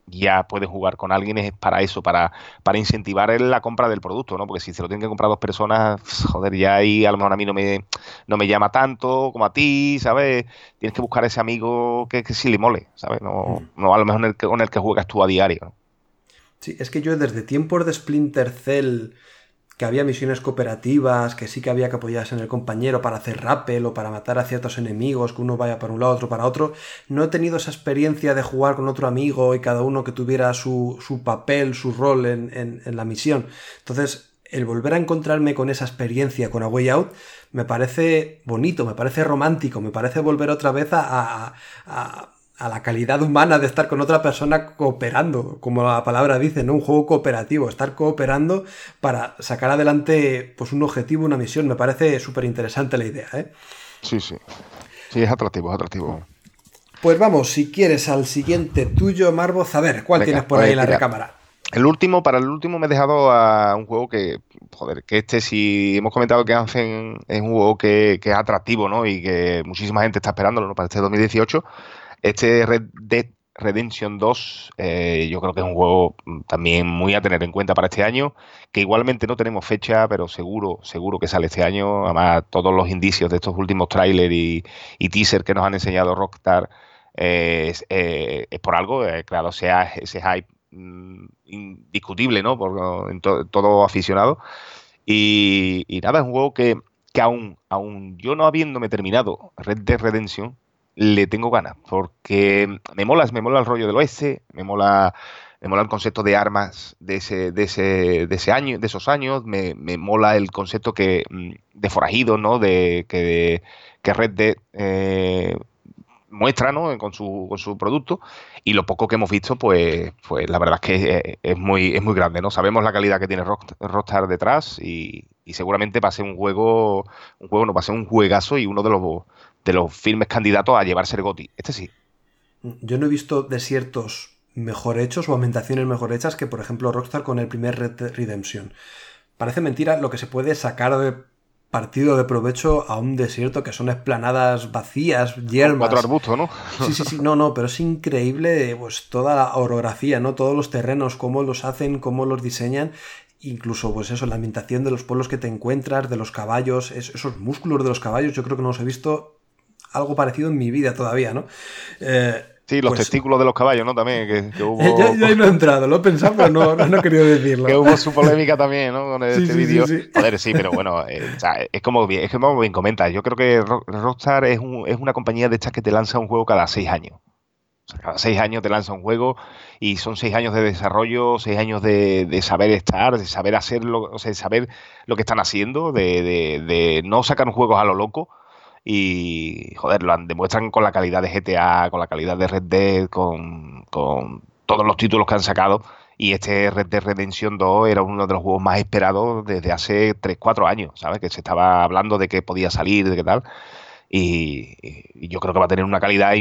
ya puedes jugar con alguien es para eso, para, para incentivar la compra del producto, ¿no? Porque si se lo tienen que comprar dos personas, joder, ya ahí a lo mejor a mí no me, no me llama tanto como a ti, ¿sabes? Tienes que buscar ese amigo que, que sí le mole, ¿sabes? No, no a lo mejor en el con el que juegas tú a diario, ¿no? Sí, es que yo desde tiempos de Splinter Cell, que había misiones cooperativas, que sí que había que apoyarse en el compañero para hacer rappel o para matar a ciertos enemigos, que uno vaya para un lado, otro para otro, no he tenido esa experiencia de jugar con otro amigo y cada uno que tuviera su, su papel, su rol en, en- la misión. Entonces, el volver a encontrarme con esa experiencia con A Way Out me parece bonito, me parece romántico, me parece volver otra vez a- a la calidad humana de estar con otra persona cooperando, como la palabra dice, ¿no? Un juego cooperativo, estar cooperando para sacar adelante pues un objetivo, una misión. Me parece súper interesante la idea, ¿eh? Sí, sí. Sí, es atractivo, es atractivo. Pues vamos, si quieres, al siguiente tuyo, Marvoz. A ver, ¿cuál Venga, tienes por ahí en la recámara? El último, para el último me he dejado a un juego que, joder, que este si hemos comentado que hacen es un juego que, que es atractivo, ¿no? Y que muchísima gente está esperándolo, ¿no? Para este 2018. Este Red Dead Redemption 2, eh, yo creo que es un juego mm, también muy a tener en cuenta para este año, que igualmente no tenemos fecha, pero seguro, seguro que sale este año. Además, todos los indicios de estos últimos trailers y, y teaser que nos han enseñado Rockstar eh, es, eh, es por algo, eh, claro, sea ese hype mm, indiscutible, ¿no? Por en to- todo aficionado. Y, y nada, es un juego que, que aún, aún yo no habiéndome terminado Red Dead Redemption, le tengo ganas, porque me mola, me mola el rollo del oeste, me mola, me mola el concepto de armas de ese, de ese, de ese año, de esos años, me, me mola el concepto que, mm, de forajido, ¿no? De, que, que Red Dead eh, muestra, ¿no? Con su, con su producto. Y lo poco que hemos visto, pues, pues la verdad es que es, es muy, es muy grande, ¿no? Sabemos la calidad que tiene Rock- Rockstar detrás y, y seguramente va a ser un juego, un juego no, va a ser un juegazo y uno de los, de los firmes candidatos a llevarse el GOTY. Este sí. Yo no he visto desiertos mejor hechos o ambientaciones mejor hechas que, por ejemplo, Rockstar con el primer Red Dead Redemption. Parece mentira lo que se puede sacar de partido de provecho a un desierto que son esplanadas vacías, yermas. Cuatro arbustos, ¿no? Sí, sí, sí, no, no, pero es increíble pues toda la orografía, ¿no? Todos los terrenos, cómo los hacen, cómo los diseñan, incluso pues eso, la ambientación de los pueblos que te encuentras, de los caballos, es- esos músculos de los caballos, yo creo que no los he visto algo parecido en mi vida todavía, ¿no? Eh, Sí, los pues, testículos de los caballos, ¿no? También, que, que hubo... Yo, yo ahí no he entrado, lo he pensado, pero no, no he querido decirlo. Que hubo su polémica también, ¿no? Con <laughs> este sí, vídeo. sí, sí. Joder, sí, pero bueno, eh, o sea, es como bien, es como bien comentas. Yo creo que Ro- Rockstar es, un- es una compañía de estas que te lanza un juego cada seis años. O sea, cada seis años te lanza un juego y son seis años de desarrollo, seis años de, de saber estar, de saber hacerlo, o sea, de saber lo que están haciendo, de, de- de no sacar juegos a lo loco. Y, joder, lo han- demuestran con la calidad de GTA, con la calidad de Red Dead, con, con todos los títulos que han sacado. Y este Red Dead Redemption 2 era uno de los juegos más esperados desde hace 3-4 años, ¿sabes? Que se estaba hablando de que podía salir, de qué tal. Y, yo creo que va a tener una calidad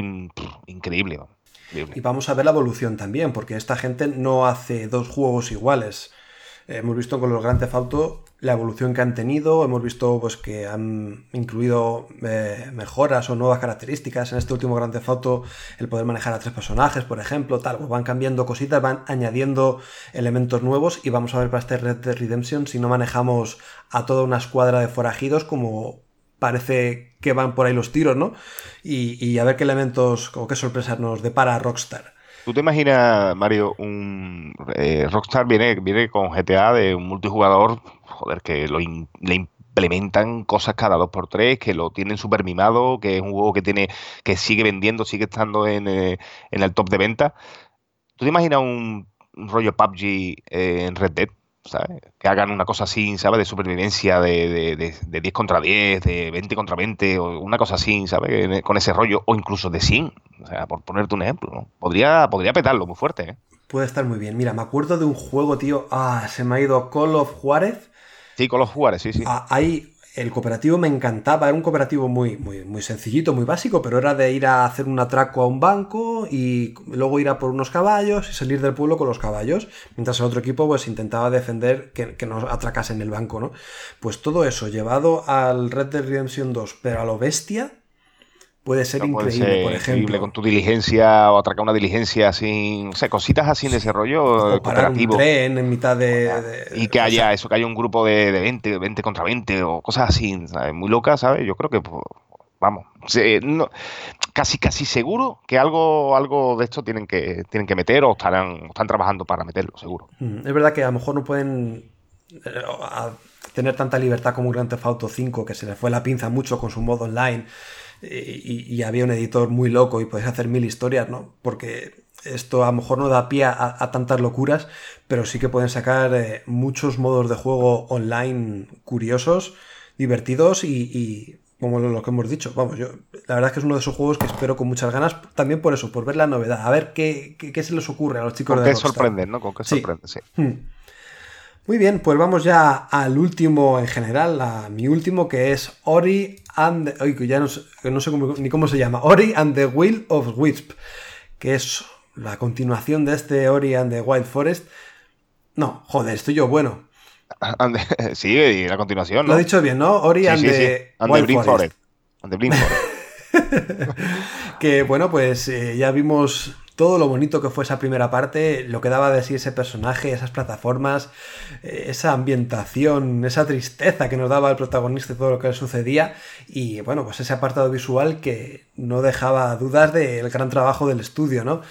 increíble. Y vamos a ver la evolución también, porque esta gente no hace dos juegos iguales. Hemos visto con los Grand Theft la evolución que han tenido, hemos visto pues que han incluido eh, mejoras o nuevas características. En este último Grand Theft el poder manejar a tres personajes, por ejemplo, tal, pues van cambiando cositas, van añadiendo elementos nuevos y vamos a ver para este Red Dead Redemption si no manejamos a toda una escuadra de forajidos como parece que van por ahí los tiros, ¿no? Y, y a ver qué elementos o qué sorpresas nos depara Rockstar. ¿Tú te imaginas, Mario, un eh, Rockstar viene, viene con GTA de un multijugador, joder, que lo le implementan cosas cada dos por tres, que lo tienen súper mimado, que es un juego que tiene, que sigue vendiendo, sigue estando en, eh, en el top de venta. ¿Tú te imaginas un, un rollo PUBG eh, en Red Dead? ¿Sabes? Que hagan una cosa así, ¿sabes? De supervivencia de, de, de- de 10 contra 10, de 20 contra 20, o una cosa así, ¿sabes? Con ese rollo, o incluso de 100, o sea, por ponerte un ejemplo, ¿no? Podría, podría petarlo muy fuerte, ¿eh? Puede estar muy bien. Mira, me acuerdo de un juego, tío. Ah, se me ha ido Call of Juárez. Sí, con los jugadores, sí, sí. Ah, ahí el cooperativo me encantaba. Era un cooperativo muy, muy, muy sencillito, muy básico, pero era de ir a hacer un atraco a un banco y luego ir a por unos caballos y salir del pueblo con los caballos. Mientras el otro equipo pues intentaba defender que, que no atracasen el banco, ¿no? Pues todo eso llevado al Red Dead Redemption 2, pero a lo bestia. Puede ser No puede increíble, ser por increíble ejemplo. con tu diligencia o atracar una diligencia sin, o sea, cositas así en ese rollo eh, o parar un tren en mitad de... de- Y que o haya sea, eso, que haya un grupo de, de 20, 20 contra 20 o cosas así, ¿sabes? Muy locas, ¿sabes? Yo creo que, pues, vamos, se- no- casi casi seguro que algo algo de esto tienen que tienen que meter o estarán están trabajando para meterlo, seguro. Mm, Es verdad que a lo mejor no pueden eh, a- tener tanta libertad como un Grand Theft Auto 5, que se le fue la pinza mucho con su modo online y, y había un editor muy loco y podés hacer mil historias, ¿no? Porque esto a lo mejor no da pie a, a tantas locuras, pero sí que pueden sacar eh, muchos modos de juego online curiosos, divertidos y, y como lo, que hemos dicho, vamos, yo la verdad es que es uno de esos juegos que espero con muchas ganas, también por eso, por ver la novedad, a ver qué, qué- qué se les ocurre a los chicos Con de qué Rockstar. sorprenden, ¿no? Con qué Sí. sorprenden, sí. Hmm. Muy bien, pues vamos ya al último en general, a mi último que es Ori and the, ya no sé, que no sé cómo- ni cómo se llama, Ori and the Will of Wisp, que es la continuación de este Ori and the Wild Forest. No, joder, estoy yo bueno. <laughs> And the- <laughs> sí, y la continuación, ¿no? Lo he dicho bien, ¿no? Ori Sí, and sí, sí. the And the Wild Forest. Forest. And the Forest. <laughs> Que bueno, pues eh, ya vimos todo lo bonito que fue esa primera parte, lo que daba de sí ese personaje, esas plataformas, eh, esa ambientación, esa tristeza que nos daba el protagonista y todo lo que le sucedía. Y bueno, pues ese apartado visual que no dejaba dudas del gran trabajo del estudio, ¿no?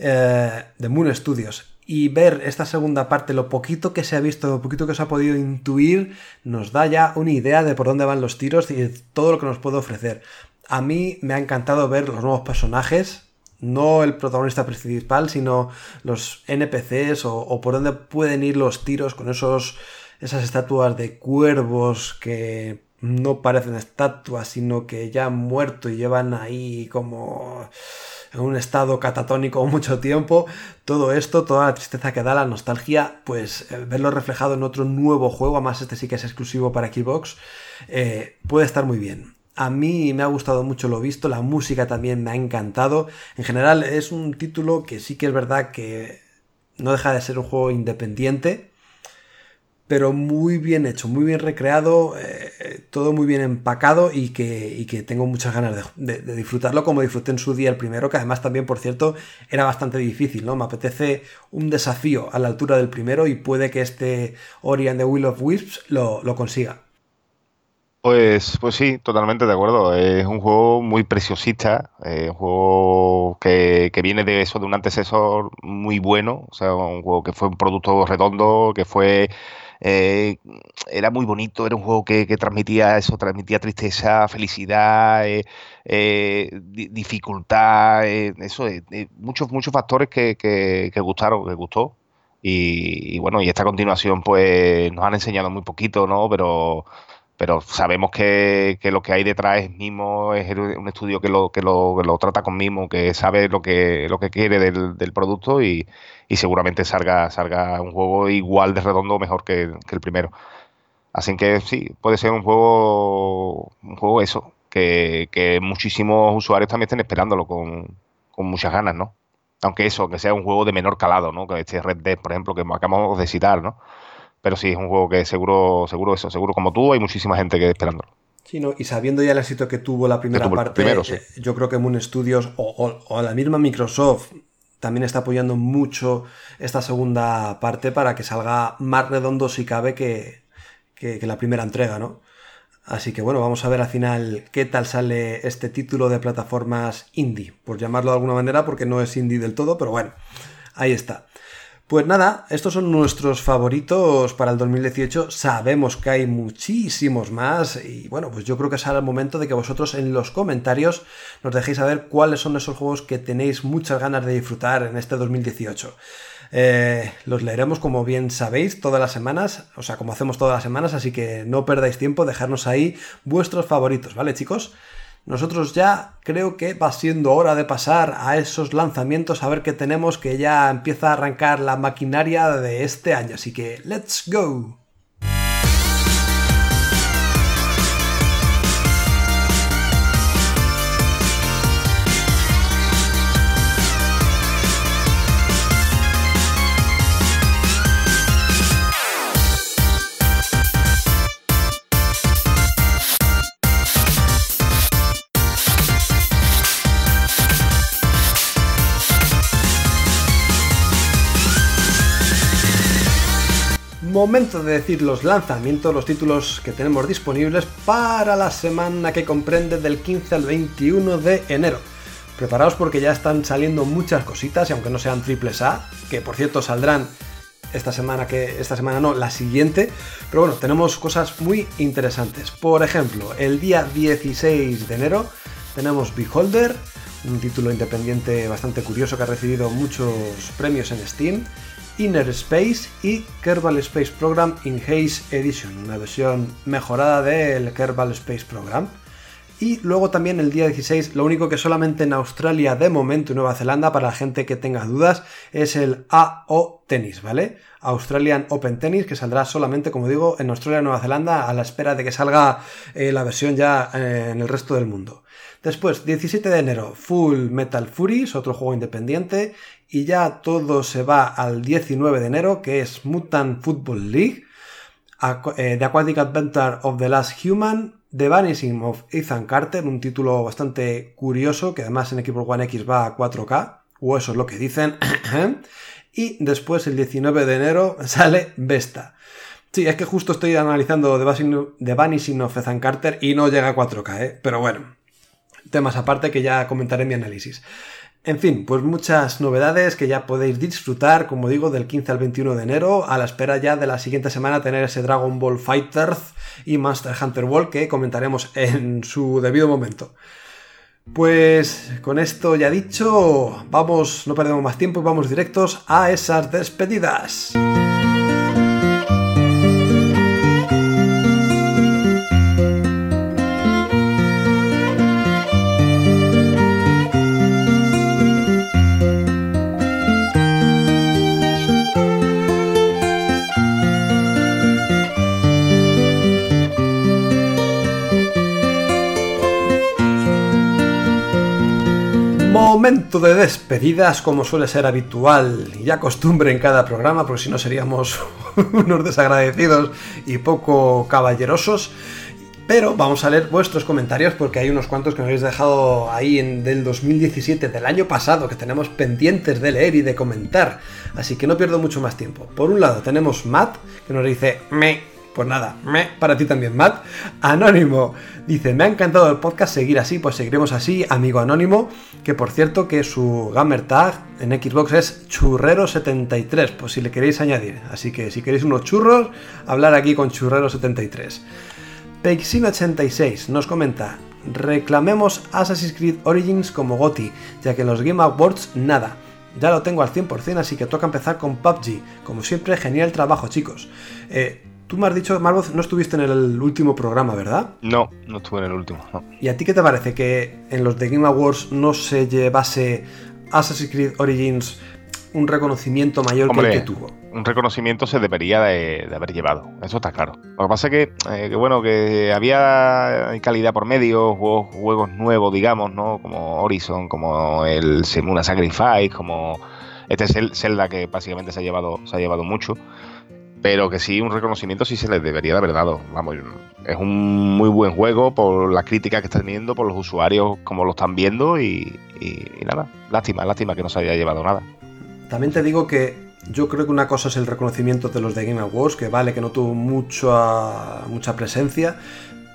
Eh, de Moon Studios. Y ver esta segunda parte, lo poquito que se ha visto, lo poquito que se ha podido intuir, nos da ya una idea de por dónde van los tiros y de todo lo que nos puede ofrecer. A mí me ha encantado ver los nuevos personajes, no el protagonista principal, sino los NPCs o, por dónde pueden ir los tiros con esos, esas estatuas de cuervos que no parecen estatuas, sino que ya han muerto y llevan ahí como en un estado catatónico <laughs> mucho tiempo. Todo esto, toda la tristeza que da la nostalgia, pues eh, verlo reflejado en otro nuevo juego, además este sí que es exclusivo para Xbox, eh, puede estar muy bien. A mí me ha gustado mucho lo visto, la música también me ha encantado. En general es un título que sí que es verdad que no deja de ser un juego independiente, pero muy bien hecho, muy bien recreado, eh, todo muy bien empacado y que, tengo muchas ganas de, disfrutarlo como disfruté en su día el primero, que además también, por cierto, era bastante difícil, ¿no? Me apetece un desafío a la altura del primero y puede que este Ori and the Will of Wisps lo consiga. Pues, pues sí, totalmente de acuerdo. Es un juego muy preciosista, eh, un juego que, que viene de eso, de un antecesor muy bueno, o sea, un juego que fue un producto redondo, que fue, eh, era muy bonito, era un juego que, que transmitía eso, transmitía tristeza, felicidad, eh, eh, di- dificultad, eso, muchos, muchos factores que, que, gustaron, que gustó. Y bueno, y esta continuación pues nos han enseñado muy poquito, ¿no? Pero pero sabemos que, que lo que hay detrás es mimo, es un estudio que lo, que lo, que lo trata con mimo, que sabe lo que, lo que quiere del, del producto y, y seguramente salga, salga un juego igual de redondo o mejor que, que el primero. Así que sí, puede ser un juego, un juego eso, que, que muchísimos usuarios también estén esperándolo con, con muchas ganas, ¿no? Aunque eso, que sea un juego de menor calado, ¿no? Que este Red Dead, por ejemplo, que acabamos de citar, ¿no? Pero sí, es un juego que seguro, seguro eso, seguro como tú, hay muchísima gente que esperándolo. Sí, ¿no? Y sabiendo ya el éxito que tuvo la primera tuvo parte, primero, sí. eh, yo creo que Moon Studios o, o- o la misma Microsoft también está apoyando mucho esta segunda parte para que salga más redondo si cabe que, que- que la primera entrega, ¿no? Así que bueno, vamos a ver al final qué tal sale este título de plataformas indie, por llamarlo de alguna manera, porque no es indie del todo, pero bueno, ahí está. Pues nada, estos son nuestros favoritos para el 2018. Sabemos que hay muchísimos más y bueno, pues yo creo que será el momento de que vosotros en los comentarios nos dejéis saber cuáles son esos juegos que tenéis muchas ganas de disfrutar en este 2018. Eh, los leeremos como bien sabéis todas las semanas, o sea, como hacemos todas las semanas, así que no perdáis tiempo, dejarnos ahí vuestros favoritos, ¿vale chicos? Nosotros ya creo que va siendo hora de pasar a esos lanzamientos, a ver qué tenemos, que ya empieza a arrancar la maquinaria de este año. Así que, let's go. Momento de decir los lanzamientos, los títulos que tenemos disponibles para la semana que comprende del 15 al 21 de enero. Preparaos porque ya están saliendo muchas cositas y aunque no sean triples A, que por cierto saldrán esta semana que esta semana no, la siguiente, pero bueno, tenemos cosas muy interesantes. Por ejemplo, el día 16 de enero tenemos Beholder, un título independiente bastante curioso que ha recibido muchos premios en Steam. Inner Space y Kerbal Space Program in Haze Edition, una versión mejorada del Kerbal Space Program. Y luego también el día 16, lo único que solamente en Australia de momento y Nueva Zelanda, para la gente que tenga dudas, es el AO Tennis, ¿vale? Australian Open Tennis, que saldrá solamente, como digo, en Australia y Nueva Zelanda, a la espera de que salga eh, la versión ya eh, en el resto del mundo. Después, 17 de enero, Full Metal Furies, otro juego independiente, y ya todo se va al 19 de enero, que es Mutant Football League, The Aquatic Adventure of the Last Human, The Vanishing of Ethan Carter, un título bastante curioso, que además en Xbox One X va a 4K, o eso es lo que dicen. <clears throat> y después, el 19 de enero, <laughs> sale Vesta. Sí, es que justo estoy analizando The Vanishing of Ethan Carter y no llega a 4K, ¿eh? pero bueno, temas aparte que ya comentaré en mi análisis. En fin, pues muchas novedades que ya podéis disfrutar, como digo, del 15 al 21 de enero, a la espera ya de la siguiente semana tener ese Dragon Ball Fighters y Monster Hunter World que comentaremos en su debido momento. Pues con esto ya dicho, vamos, no perdemos más tiempo y vamos directos a esas despedidas. Momento de despedidas, como suele ser habitual y ya costumbre en cada programa, porque si no seríamos <laughs> unos desagradecidos y poco caballerosos. Pero vamos a leer vuestros comentarios porque hay unos cuantos que me habéis dejado ahí en, del 2017, del año pasado, que tenemos pendientes de leer y de comentar. Así que no pierdo mucho más tiempo. Por un lado tenemos Matt, que nos dice, me, pues nada, me, para ti también, Matt. Anónimo dice, me ha encantado el podcast, seguir así, pues seguiremos así, amigo Anónimo, que por cierto que su gamer tag en Xbox es churrero73, pues si le queréis añadir. Así que si queréis unos churros, hablar aquí con churrero73. Peixin86 nos comenta, reclamemos Assassin's Creed Origins como GOTI, ya que en los Game Awards nada. Ya lo tengo al 100%, así que toca empezar con PUBG. Como siempre, genial trabajo, chicos. Eh, tú me has dicho, Marvoz, no estuviste en el último programa, ¿verdad? No, no estuve en el último. no. ¿Y a ti qué te parece que en los The Game Awards no se llevase Assassin's Creed Origins un reconocimiento mayor que Hombre, el que tuvo? un reconocimiento se debería de, de haber llevado. Eso está claro. Lo que pasa es que, eh, que, bueno, que había calidad por medio, juegos, juegos nuevos, digamos, ¿no? Como Horizon, como el Semuna Sacrifice, como este Zel- Zelda que básicamente se ha llevado, se ha llevado mucho. Pero que sí, un reconocimiento sí se les debería de haber dado. Vamos, es un muy buen juego por las críticas que está teniendo, por los usuarios como lo están viendo y, y- y nada. Lástima, lástima que no se haya llevado nada. También te digo que yo creo que una cosa es el reconocimiento de los de Game Awards, que vale que no tuvo mucha, mucha presencia,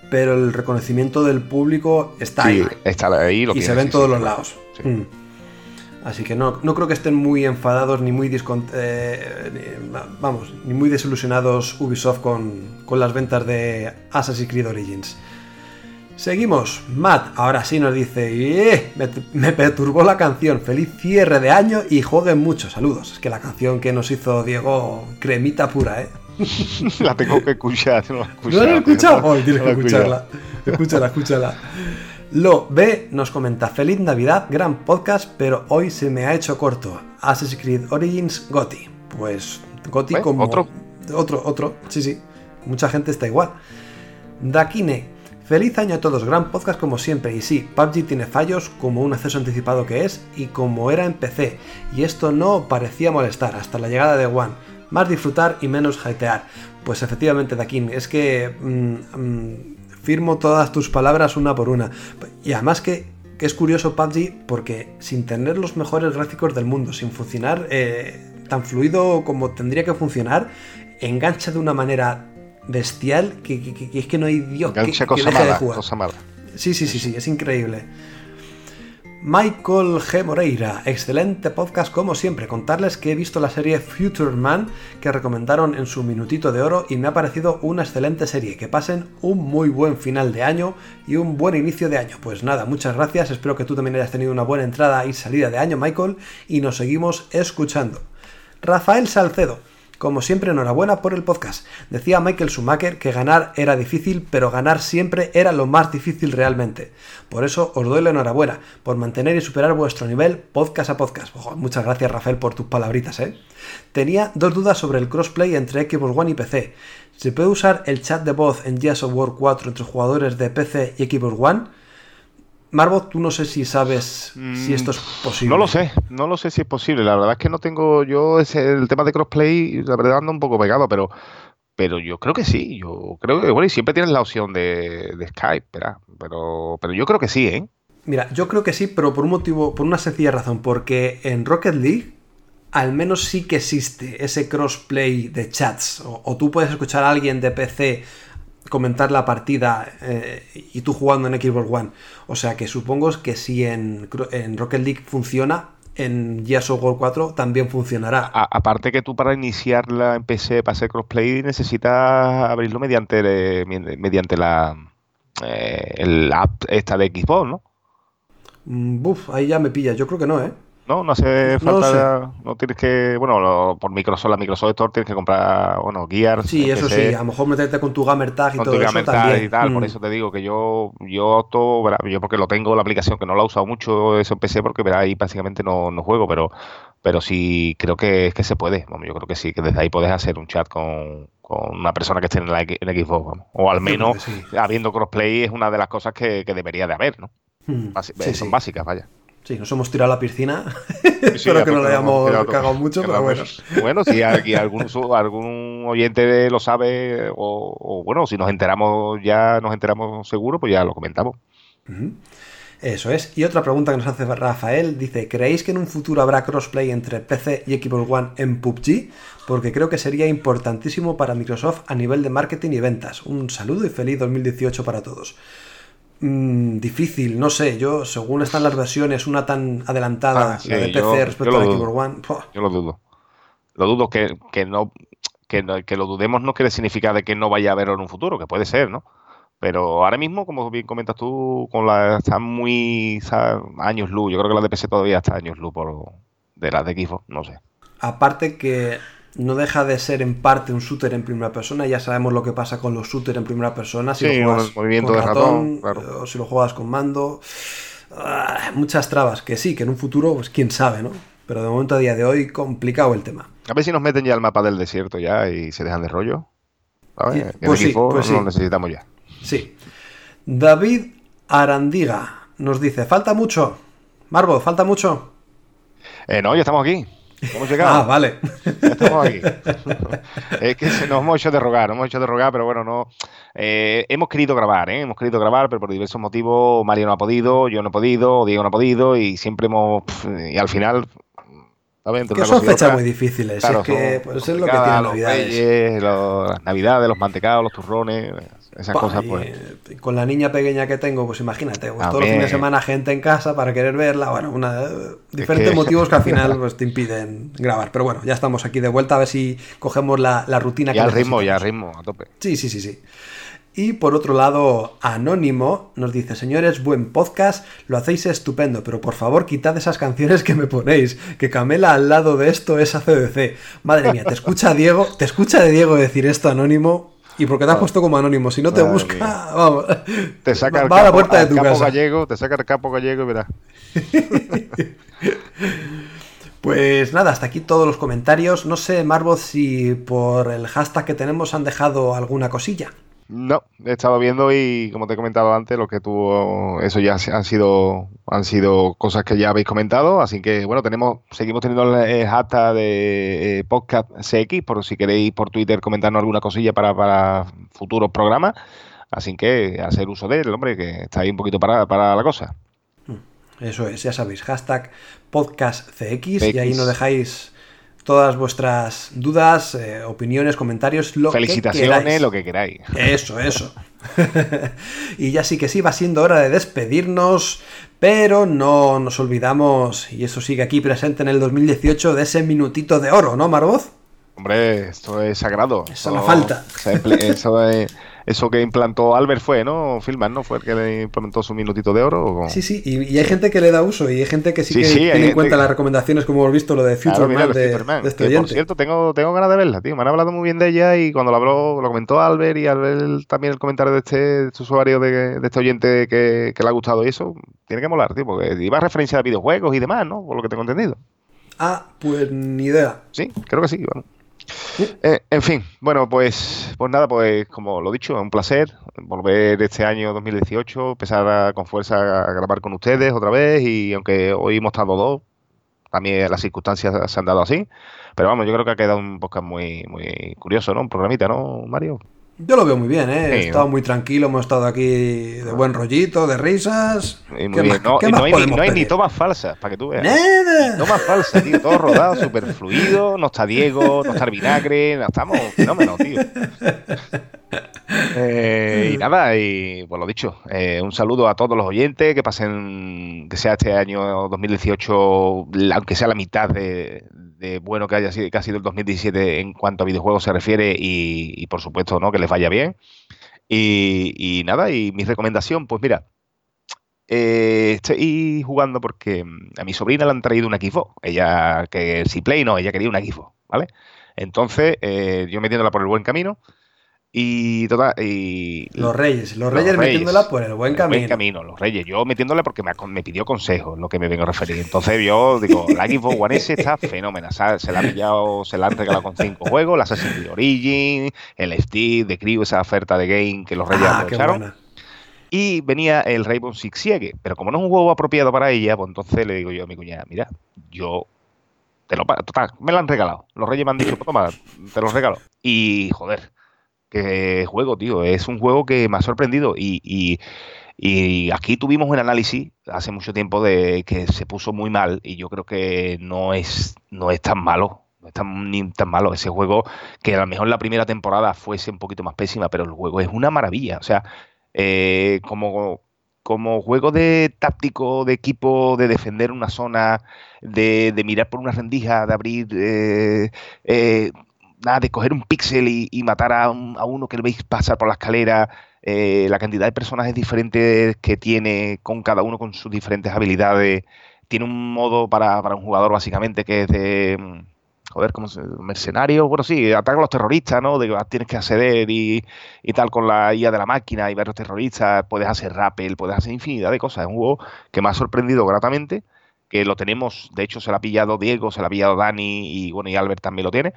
pero el reconocimiento del público está Sí, ahí. está ahí lo y se ve en sí, todos sí, los lados. Sí. Mm. Así que no, no creo que estén muy enfadados ni muy eh, ni- vamos, ni muy desilusionados Ubisoft con, con las ventas de Assassin's Creed Origins. Seguimos. Matt ahora sí nos dice, "Eh, me, me perturbó la canción. Feliz cierre de año y jueguen mucho. Saludos. Es que la canción que nos hizo Diego, cremita pura, ¿eh? <laughs> la tengo que escuchar. No la he ¿No escuchado. la has escuchado? tío. Hoy tienes No que la he escuchado. escucharla. Escúchala, escúchala. Lo B nos comenta, feliz Navidad, gran podcast, pero hoy se me ha hecho corto. Assassin's Creed Origins Gotti. Pues Gotti ¿Ves? como... ¿Otro? Otro, otro, sí, sí. Mucha gente está igual. Dakine, feliz año a todos, gran podcast como siempre. Y sí, PUBG tiene fallos como un acceso anticipado que es y como era en PC. Y esto no parecía molestar hasta la llegada de One. Más disfrutar y menos hatear. Pues efectivamente, Dakin, es que mm, mm, firmo todas tus palabras una por una. Y además que, que es curioso PUBG porque sin tener los mejores gráficos del mundo, sin funcionar eh, tan fluido como tendría que funcionar, engancha de una manera bestial que, que- es que no hay Dios que, cosa deje de mala, jugar. cosa mala. Sí, sí, sí, sí, es increíble. Michael G. Moreira, excelente podcast como siempre. Contarles que he visto la serie Future Man que recomendaron en su minutito de oro y me ha parecido una excelente serie. Que pasen un muy buen final de año y un buen inicio de año. Pues nada, muchas gracias. Espero que tú también hayas tenido una buena entrada y salida de año, Michael, y nos seguimos escuchando. Rafael Salcedo. Como siempre, enhorabuena por el podcast. Decía Michael Schumacher que ganar era difícil, pero ganar siempre era lo más difícil realmente. Por eso os doy la enhorabuena, por mantener y superar vuestro nivel podcast a podcast. Muchas gracias Rafael por tus palabritas, ¿eh? Tenía dos dudas sobre el crossplay entre Xbox One y PC. ¿Se puede usar el chat de voz en Gears of War 4 entre jugadores de PC y Xbox One? Marvot, tú no sé si sabes si esto es posible. Mm, No lo sé, no lo sé si es posible. La verdad es que no tengo yo ese, el tema de crossplay, la verdad ando un poco pegado, pero pero yo creo que sí. Yo creo que bueno, y siempre tienes la opción de, de Skype, ¿verdad? Pero pero yo creo que sí, ¿eh? Mira, yo creo que sí, pero por un motivo, por una sencilla razón, porque en Rocket League al menos sí que existe ese crossplay de chats. O, o tú puedes escuchar a alguien de PC comentar la partida eh, y tú jugando en Xbox One. O sea que supongo que si en, en Rocket League funciona, en Gears of War 4 también funcionará. A- aparte que tú para iniciarla en PC, para hacer crossplay, necesitas abrirlo mediante eh, mediante la eh, el app esta de Xbox, ¿no? Mm, Buf, ahí ya me pilla. Yo creo que no, ¿eh? No, no hace No falta, no tienes que, bueno, lo- por Microsoft, la Microsoft Store tienes que comprar, bueno, Gears. Sí, eso PC, sí. A lo mejor meterte con tu gamer tag y con todo tu eso Gamer Tag también. y tal, por Mm. eso te digo que yo, yo opto, yo porque lo tengo la aplicación, que no la he usado mucho eso en PC, porque verá, ahí básicamente no, no juego, pero, pero sí creo que es que se puede, vamos, yo creo que sí, que desde ahí puedes hacer un chat con, con una persona que esté en la en Xbox, vamos. o al menos sí. habiendo crossplay es una de las cosas que, que debería de haber, ¿no? Mm, sí, son básicas, vaya. Sí, nos hemos tirado a la piscina. Sí, Espero <laughs> que no tope, hayamos cagado mucho, pero bueno. Bueno, si aquí algún, <laughs> algún oyente lo sabe, o, o bueno, si nos enteramos ya, nos enteramos seguro, pues ya lo comentamos. Eso es. Y otra pregunta que nos hace Rafael dice, ¿creéis que en un futuro habrá crossplay entre PC y Xbox One en PUBG? Porque creo que sería importantísimo para Microsoft a nivel de marketing y ventas. Un saludo y feliz 2018 para todos. Mm, difícil, no sé, yo según están las versiones, una tan adelantada, Ah, sí, la de PC yo- respecto yo a la. Xbox One. Yo lo dudo. Lo dudo que, que no que, que lo dudemos no quiere significar de que no vaya a haberlo en un futuro, que puede ser, ¿no? Pero ahora mismo, como bien comentas tú, con la están muy está años luz. Yo creo que la de PC todavía está años luz por de las de Xbox, no sé. Aparte que no deja de ser en parte un shooter en primera persona, ya sabemos lo que pasa con los shooters en primera persona, si Sí, lo juegas con de ratón, claro. o si lo juegas con mando, Ah, muchas trabas, que sí, que en un futuro, pues quién sabe, ¿no? Pero de momento a día de hoy, complicado el tema. A ver si nos meten ya el mapa del desierto ya y se dejan de rollo. ¿Sabes? Sí, Que pues el sí, pues no sí. lo necesitamos ya. Sí. David Arandiga nos dice, falta mucho. Marbo, falta mucho. Eh, no, ya estamos aquí. Hemos llegado. Ah, vale. Ya estamos aquí. <laughs> es que se nos hemos hecho de rogar, nos hemos hecho de rogar, pero bueno, no. eh, hemos querido grabar, ¿eh? Hemos querido grabar, pero por diversos motivos Mario no ha podido, yo no he podido, Diego no ha podido, y siempre hemos. y al final. Entre que son fechas muy difíciles. claro, es que pues, es lo que los Navidades. Reyes, los- las Navidades, los mantecados, los turrones, cosas, y, pues. eh, Con la niña pequeña que tengo, pues imagínate, pues, todos los fines de semana gente en casa para querer verla, bueno, una, diferentes que- motivos que al final <laughs> pues, te impiden grabar. Pero bueno, ya estamos aquí de vuelta a ver si cogemos la, la rutina Ya que al ritmo, ya al ritmo, a tope. Sí, sí, sí, sí. Y por otro lado, Anónimo nos dice, señores, buen podcast, lo hacéis estupendo, pero por favor quitad esas canciones que me ponéis, que Camela al lado de esto es ACDC. Madre mía, te escucha Diego, te escucha de Diego decir esto Anónimo, y porque te has puesto como Anónimo, si no te Madre busca, mía. vamos, Te saca el va a la capo, puerta de tu capo casa. gallego, te saca el capo gallego y verás. <laughs> Pues nada, hasta aquí todos los comentarios. No sé, Marvoz, si por el hashtag que tenemos han dejado alguna cosilla. No, he estado viendo y como te he comentado antes, lo que tuvo, eso ya han sido, han sido cosas que ya habéis comentado, así que bueno, tenemos, seguimos teniendo el eh, hashtag de eh, podcast CX, por si queréis por Twitter comentarnos alguna cosilla para, para futuros programas, así que hacer uso de él, hombre, que está ahí un poquito para, para la cosa. Eso es, ya sabéis, hashtag podcastcx y CX. ahí nos dejáis todas vuestras dudas, eh, opiniones, comentarios, lo que Felicitaciones, queráis. lo que queráis. Eso, eso. <laughs> y ya sí que sí, va siendo hora de despedirnos, pero no nos olvidamos, y eso sigue aquí presente en el 2018, de ese minutito de oro, ¿no, Marvoz? Hombre, esto es sagrado. Eso no falta. Eso, es- eso que implantó Albert fue, ¿no? Filman, ¿no? Fue el que le implementó su minutito de oro. ¿o? Sí, sí, y, y hay gente que le da uso, y hay gente que sí, Sí, que sí, tiene en cuenta que- las recomendaciones, como hemos visto lo de Future Claro, Man de, este que, por cierto, tengo, tengo ganas de verla, tío. Me han hablado muy bien de ella y cuando lo habló, lo comentó Albert y Albert también el comentario de este, de este usuario de, de este oyente que, le ha gustado y eso, tiene que molar, tío, porque iba a referencia a videojuegos y demás, ¿no? Por lo que tengo entendido. Ah, pues ni idea. Sí, creo que sí, vamos. Eh, en fin, bueno, pues, pues nada, pues como lo dicho, es un placer volver este año 2018, empezar con fuerza a grabar con ustedes otra vez y aunque hoy hemos estado dos, también las circunstancias se han dado así, pero vamos, yo creo que ha quedado un podcast muy, muy curioso, ¿no? Un programita, ¿no, Mario? Yo lo veo muy bien, ¿eh? He estado ¿no? muy tranquilo, hemos estado aquí de buen rollito, de risas. Y muy ¿Qué bien. más- No, qué y más no hay, ni, podemos no hay ni pedir? tomas falsas, para que tú veas. ¡Nada! Tomas falsas, tío, todo rodado, súper fluido, no está Diego, no está el vinagre, no estamos fenómenos, tío. <laughs> Eh, y nada, y pues lo dicho, eh, un saludo a todos los oyentes, que pasen, que sea este año 2018, la- aunque sea la mitad de, de bueno que haya sido, que el 2017 en cuanto a videojuegos se refiere, y, por supuesto, ¿no? Que les vaya bien. Y, y nada, y mi recomendación, pues mira, eh, estoy jugando porque mm, a mi sobrina le han traído una Xbox. Ella, que si Play no, ella quería una Xbox, ¿vale? Entonces, eh, yo metiéndola por el buen camino. Y total, y. Los reyes, los Los reyes Reyes. metiéndola por el buen el camino. Buen camino, los reyes. Yo metiéndole porque me, pidió consejos, lo que me vengo a referir. Entonces yo digo, <laughs> la Xbox One S está fenómena. Se la ha pillado, se la han regalado con cinco juegos, la Assassin's Creed Origin, el Steve, de Crew, esa oferta de game que los reyes Ah, aprovecharon. Y venía el Rainbow Six Siege, pero como no es un juego apropiado para ella, pues entonces le digo yo a mi cuñada, mira, yo te lo total, me lo han regalado. Los reyes me han dicho, pues toma, te lo regalo. Y joder, qué juego, tío, es un juego que me ha sorprendido y, y- aquí tuvimos un análisis hace mucho tiempo de que se puso muy mal y yo creo que no es, no es tan malo. No es tan, ni tan malo ese juego que a lo mejor la primera temporada fuese un poquito más pésima, pero el juego es una maravilla. O sea, eh, como, como juego de táctico, de equipo, de defender una zona, de, de mirar por una rendija, de abrir, eh, eh, nada, de coger un píxel y, matar a, un- a uno que le veis pasar por la escalera, eh, la cantidad de personajes diferentes que tiene, con cada uno con sus diferentes habilidades. Tiene un modo para, para un jugador básicamente que es de... mm, Joder, como mercenario, bueno, sí, ataca a los terroristas, ¿no? De tienes que acceder y, y tal con la IA de la máquina y ver a los terroristas, puedes hacer rappel, puedes hacer infinidad de cosas. Es un juego que me ha sorprendido gratamente, que lo tenemos, de hecho se lo ha pillado Diego, se lo ha pillado Dani y bueno, y Albert también lo tiene.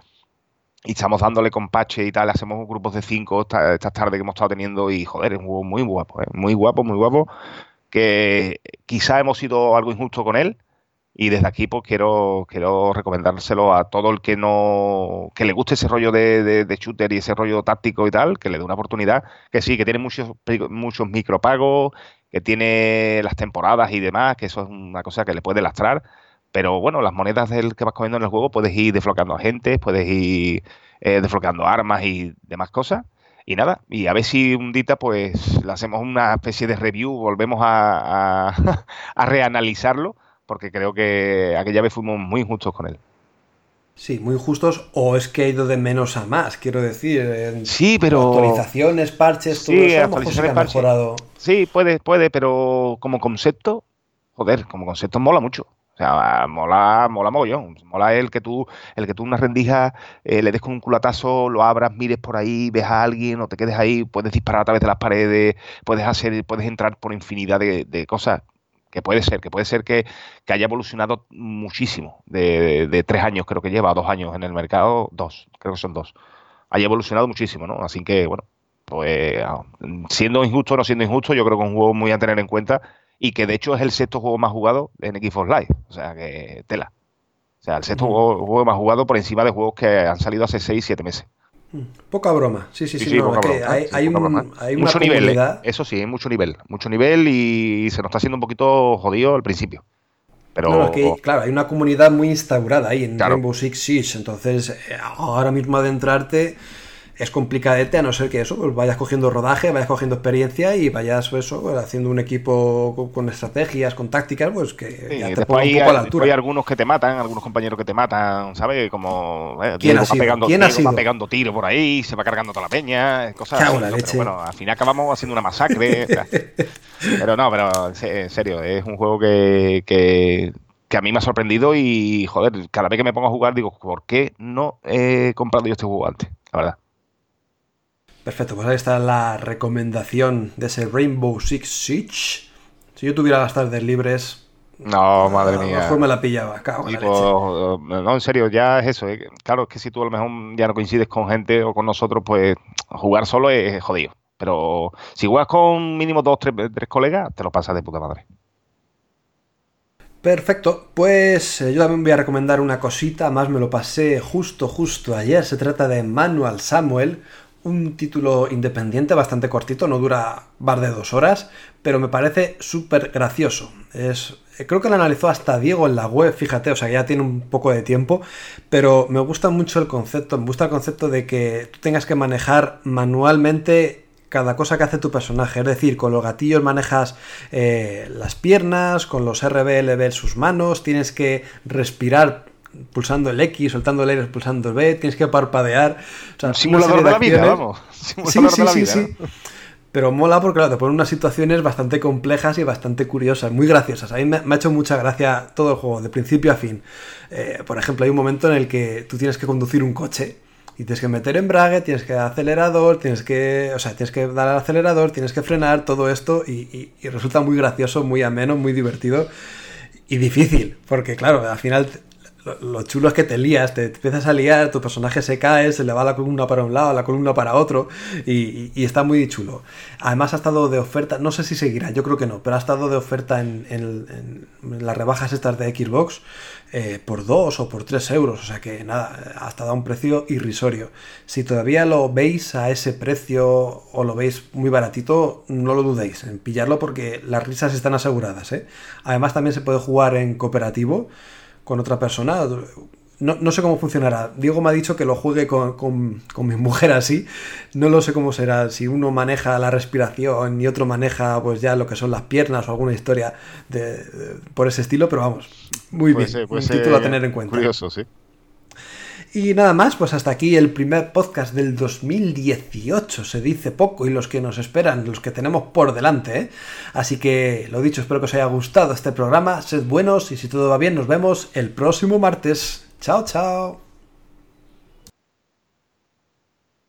Y estamos dándole con pache y tal, hacemos grupos de cinco esta- estas tardes que hemos estado teniendo y joder, es un juego muy guapo, ¿eh? muy guapo, muy guapo, que quizá hemos sido algo injusto con él, y desde aquí pues quiero, quiero recomendárselo a todo el que no que le guste ese rollo de, de- de shooter y ese rollo táctico y tal, que le dé una oportunidad, que sí, que tiene muchos, muchos micropagos, que tiene las temporadas y demás, que eso es una cosa que le puede lastrar. Pero bueno, las monedas del que vas cogiendo en el juego puedes ir desbloqueando agentes, puedes ir eh, desbloqueando armas y demás cosas. Y nada, y a ver si un día pues le hacemos una especie de review, volvemos a, a- <laughs> a reanalizarlo, porque creo que aquella vez fuimos muy injustos con él. Sí, muy justos, o es que ha ido de menos a más, quiero decir. en Sí, pero... Actualizaciones, parches, todo Sí, eso, actualizaciones, ha mejorado. Sí, puede, puede, pero como concepto, joder, como concepto mola mucho. O sea, mola, mola mogollón. Mola el que tú, el que tú una rendija eh, le des con un culatazo, lo abras, mires por ahí, ves a alguien o te quedes ahí, puedes disparar a través de las paredes, puedes hacer, puedes entrar por infinidad de, cosas. Que puede ser, que puede ser que, que haya evolucionado muchísimo. De, de- de tres años, creo que lleva, dos años en el mercado, dos, creo que son dos. Haya evolucionado muchísimo, ¿no? Así que, bueno, pues ah, siendo injusto o no siendo injusto, yo creo que es un juego muy a tener en cuenta y que de hecho es el sexto juego más jugado en Xbox Live. O sea que tela. O sea, el sexto juego, juego más jugado por encima de juegos que han salido hace 6, 7 meses. Mm, Poca broma, sí, sí, sí. Sí, no, poca broma, hay, sí, hay poca un- broma. hay una mucho nivel, comunidad. eso sí, hay mucho nivel. Mucho nivel y se nos está haciendo un poquito jodido al principio. Pero No, claro, hay una comunidad muy instaurada ahí en Claro. Rainbow Six Siege, entonces eh, ahora mismo adentrarte es complicadete a no ser que eso, pues vayas cogiendo rodaje, vayas cogiendo experiencia y vayas pues, eso, pues, haciendo un equipo con, con estrategias, con tácticas, pues que Sí, ya te después ponga un hay, poco a la después altura. hay algunos que te matan, algunos compañeros que te matan, ¿sabes? Como eh, ¿Quién ha va sido? pegando, ¿Quién ha Diego va sido? pegando tiro por ahí, se va cargando toda la peña, cosas así, en la ¿no? leche. Pero bueno, al final acabamos haciendo una masacre. <laughs> pero no, pero en serio, es un juego que, que, que a mí me ha sorprendido y, joder, cada vez que me pongo a jugar digo, ¿por qué no he comprado yo este juego antes? La verdad. Perfecto, pues ahí está la recomendación de ese Rainbow Six Siege. Si yo tuviera las tardes libres, No, madre a lo mía. mejor me la pillaba, cago en leche. pues, no, en serio, ya es eso. eh. Claro, es que si tú a lo mejor ya no coincides con gente o con nosotros, pues jugar solo es jodido. Pero si juegas con mínimo dos, tres, tres colegas, te lo pasas de puta madre. Perfecto, pues eh, yo también voy a recomendar una cosita, más me lo pasé justo, justo ayer. Se trata de Manual Samuel, un título independiente bastante cortito, no dura más de dos horas, pero me parece súper gracioso. Es, creo que lo analizó hasta Diego en la web, fíjate, o sea, ya tiene un poco de tiempo, pero me gusta mucho el concepto, me gusta el concepto de que tú tengas que manejar manualmente cada cosa que hace tu personaje. Es decir, con los gatillos manejas eh, las piernas, con los RBLB sus manos, tienes que respirar pulsando el X, soltando el R, pulsando el B, tienes que parpadear. O sea, simulador de la vida, vamos. Sí, <laughs> Simulador sí, de la sí, vida. sí. Pero mola porque claro, te ponen unas situaciones bastante complejas y bastante curiosas, muy graciosas. A mí me, me ha hecho mucha gracia todo el juego, de principio a fin. Eh, por ejemplo, hay un momento en el que tú tienes que conducir un coche y tienes que meter embrague, tienes que dar acelerador, tienes que, o sea, tienes que dar al acelerador, tienes que frenar, todo esto y, y- y resulta muy gracioso, muy ameno, muy divertido y difícil, porque claro, al final lo, lo chulo es que te lías, te, empiezas a liar, tu personaje se cae, se le va la columna para un lado, la columna para otro, y, está muy chulo. Además ha estado de oferta, no sé si seguirá, yo creo que no, pero ha estado de oferta en, en- en las rebajas estas de Xbox eh, por 2 o por 3 euros, o sea que nada, ha estado a un precio irrisorio. Si todavía lo veis a ese precio o lo veis muy baratito, no lo dudéis en pillarlo porque las risas están aseguradas. ¿eh? Además también se puede jugar en cooperativo con otra persona. No, no sé cómo funcionará. Diego me ha dicho que lo juegue con, con- con mi mujer así. No lo sé cómo será. Si uno maneja la respiración y otro maneja pues ya lo que son las piernas o alguna historia de, de- por ese estilo, pero vamos, muy Puede bien. ser- puede un ser título a tener en cuenta. Curioso, sí. Y nada más, pues hasta aquí el primer podcast del 2018. Se dice poco y los que nos esperan, los que tenemos por delante. ¿eh? Así que lo dicho, espero que os haya gustado este programa. Sed buenos y si todo va bien, nos vemos el próximo martes. Chao, chao.